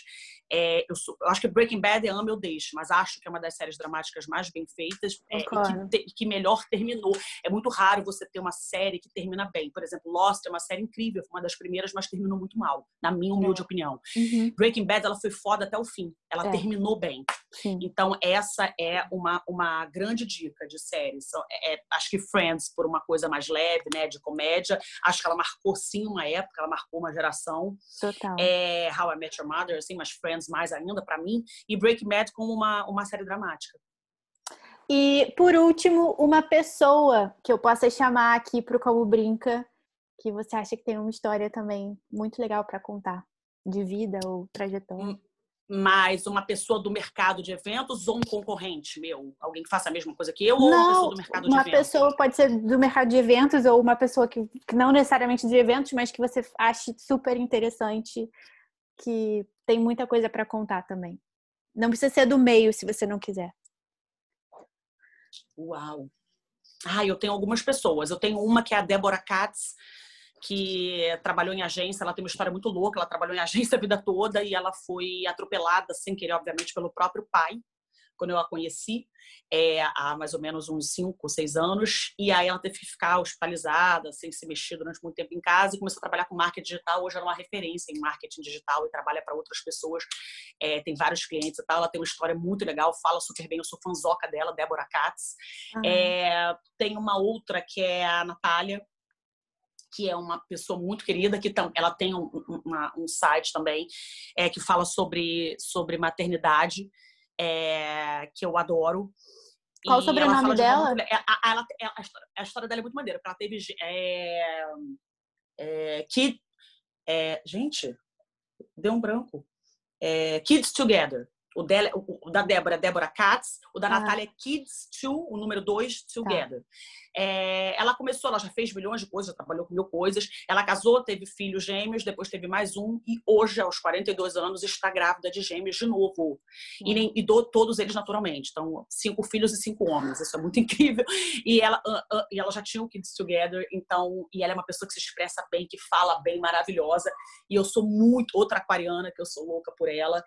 é, eu, sou, eu, acho que Breaking Bad é amo eu deixo, mas acho que é uma das séries dramáticas mais bem feitas é, e que, te, que, melhor terminou. É muito raro você ter uma série que termina bem. Por exemplo, Lost é uma série incrível, foi uma das primeiras, mas terminou muito mal, na minha humilde é. opinião. Uhum. Breaking Bad, ela foi foda até o fim. Ela é. terminou bem. Sim. Então, essa é uma, uma grande dica de série. É, é, acho que Friends, por uma coisa mais leve, né, de comédia, acho que ela marcou sim uma época, ela marcou uma geração. Total. É, How I Met Your Mother, assim, mas Friends mais ainda para mim. E Breaking Bad como uma, uma série dramática. E, por último, uma pessoa que eu possa chamar aqui para o Como Brinca, que você acha que tem uma história também muito legal para contar, de vida ou trajetória. Mais uma pessoa do mercado de eventos ou um concorrente meu? Alguém que faça a mesma coisa que eu ou não, uma pessoa do mercado de eventos? Uma pessoa pode ser do mercado de eventos ou uma pessoa que, que não necessariamente de eventos, mas que você ache super interessante, que tem muita coisa para contar também. Não precisa ser do meio se você não quiser. Uau! Ah, eu tenho algumas pessoas. Eu tenho uma que é a Débora Katz, que trabalhou em agência, ela tem uma história muito louca, ela trabalhou em agência a vida toda e ela foi atropelada sem querer, obviamente, pelo próprio pai, quando eu a conheci, é, há mais ou menos uns 5, 6 anos, e aí ela teve que ficar hospitalizada, sem se mexer durante muito tempo em casa, e começou a trabalhar com marketing digital, hoje ela é uma referência em marketing digital e trabalha para outras pessoas, é, tem vários clientes e tal, ela tem uma história muito legal, fala super bem, eu sou fanzoca dela, Débora Katz. É, tem uma outra que é a Natália, que é uma pessoa muito querida, que tam, ela tem um, uma, um site também é, que fala sobre, sobre maternidade, é, que eu adoro. Qual o sobrenome dela? De a, a, ela, a, história, a, história, dela é muito maneira, porque ela teve é, é, Kid, é, gente, deu um branco. É, Kids Together. O, dela, o, da Débora é Débora Katz, o da ah. Natália é Kids Two, o número 2, Together. Tá. É, ela começou, ela já fez milhões de coisas, já trabalhou com mil coisas. Ela casou, teve filhos gêmeos, depois teve mais um, e hoje, aos 42 anos, está grávida de gêmeos de novo. E, nem, e do, todos eles naturalmente. Então, cinco filhos e cinco homens. Isso é muito *laughs* incrível. E ela, uh, uh, e ela já tinha o Kids Together, então, e ela é uma pessoa que se expressa bem, que fala bem, maravilhosa. E eu sou muito outra aquariana, que eu sou louca por ela.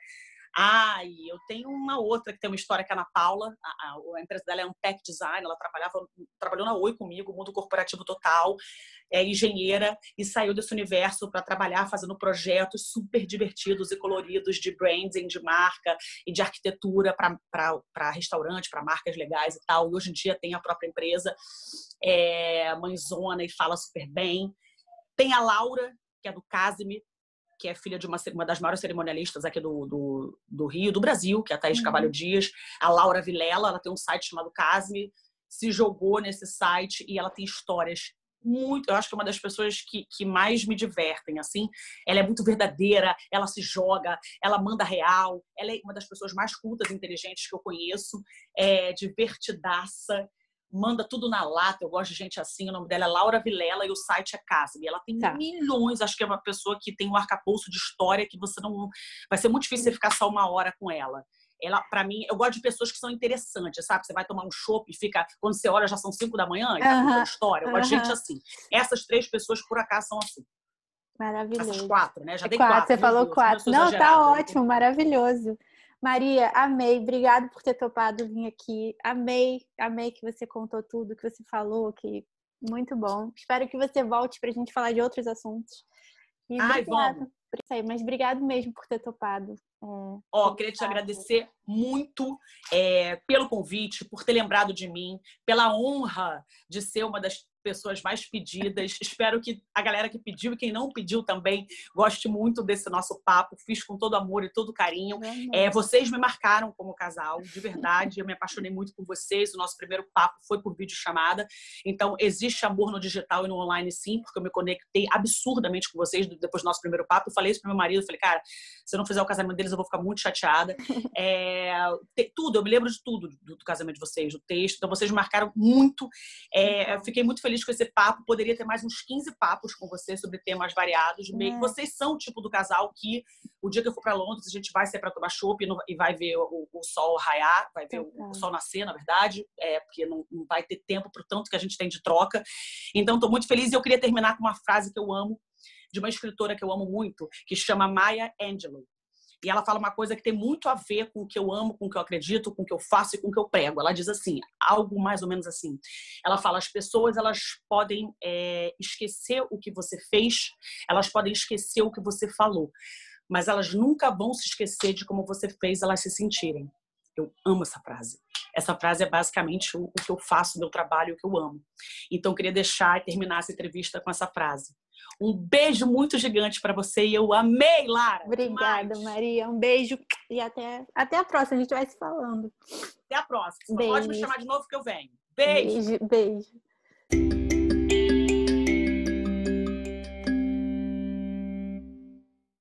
Ah, e eu tenho uma outra que tem uma história que é a Ana Paula, a, a, empresa dela é um tech design, ela trabalhava, trabalhou na Oi comigo, mundo corporativo total, é engenheira e saiu desse universo para trabalhar fazendo projetos super divertidos e coloridos de branding, de marca e de arquitetura para restaurante, para marcas legais e tal. E hoje em dia tem a própria empresa, é mãezona e fala super bem. Tem a Laura, que é do Casime, que é filha de uma, uma das maiores cerimonialistas aqui do, do, do, Rio, do Brasil, que é a Thaís uhum. Cavalho Dias, a Laura Vilela, ela tem um site chamado Casme, se jogou nesse site e ela tem histórias muito, eu acho que é uma das pessoas que, que mais me divertem, assim, ela é muito verdadeira, ela se joga, ela manda real, ela é uma das pessoas mais cultas e inteligentes que eu conheço, é divertidaça, manda tudo na lata. Eu gosto de gente assim. O nome dela é Laura Vilela e o site é Casme. Ela tem tá. milhões. Acho que é uma pessoa que tem um arcabouço de história que você não. Vai ser muito difícil você ficar só uma hora com ela. Ela, para mim, eu gosto de pessoas que são interessantes, sabe? Você vai tomar um chopp e fica. Quando você olha, já são cinco da manhã e tá uh história. Eu gosto de gente assim. Essas três pessoas, por acaso, são assim. Maravilhoso. Essas quatro, né? Já dei quatro. quatro você falou quatro. Não, tá ótimo, maravilhoso. Maria, amei. Obrigada por ter topado vir aqui. Amei, amei que você contou tudo, que você falou, que muito bom. Espero que você volte para a gente falar de outros assuntos. E Ai, vamos. Aí, mas obrigado mesmo por ter topado. É, Ó, oh, queria te agradecer muito é, pelo convite, por ter lembrado de mim, pela honra de ser uma das pessoas mais pedidas. Espero que a galera que pediu e quem não pediu também goste muito desse nosso papo. Fiz com todo amor e todo carinho. É, vocês me marcaram como casal, de verdade. Eu me apaixonei muito por vocês. O nosso primeiro papo foi por videochamada. Então, existe amor no digital e no online, sim, porque eu me conectei absurdamente com vocês depois do nosso primeiro papo. Eu falei isso pro meu marido. Eu falei, cara, se eu não fizer o casamento deles, eu vou ficar muito chateada. *laughs* É, tudo, eu me lembro de tudo do, do, casamento de vocês, do texto. Então, vocês me marcaram muito. É, fiquei muito feliz feliz com esse papo. Poderia ter mais uns 15 papos com você sobre temas variados. Meio é. vocês são o tipo do casal que o dia que eu for para Londres a gente vai sair para tomar chopp e vai ver o, o, sol raiar, vai ver o, o, sol nascer, na verdade, é porque não, não vai ter tempo para o tanto que a gente tem de troca. Então estou muito feliz e eu queria terminar com uma frase que eu amo de uma escritora que eu amo muito, que chama Maya Angelou. E ela fala uma coisa que tem muito a ver com o que eu amo, com o que eu acredito, com o que eu faço e com o que eu prego. Ela diz assim, algo mais ou menos assim. Ela fala: as pessoas elas podem é, esquecer o que você fez, elas podem esquecer o que você falou, mas elas nunca vão se esquecer de como você fez elas se sentirem. Eu amo essa frase. Essa frase é basicamente o, que eu faço, meu trabalho, o que eu amo. Então, queria deixar e terminar essa entrevista com essa frase. Um beijo muito gigante para você e eu amei, Lara. Obrigada, demais. Maria. Um beijo e até, até a próxima. A gente vai se falando. Até a próxima. Beijo. Pode me chamar de novo que eu venho. Beijo. Beijo. beijo.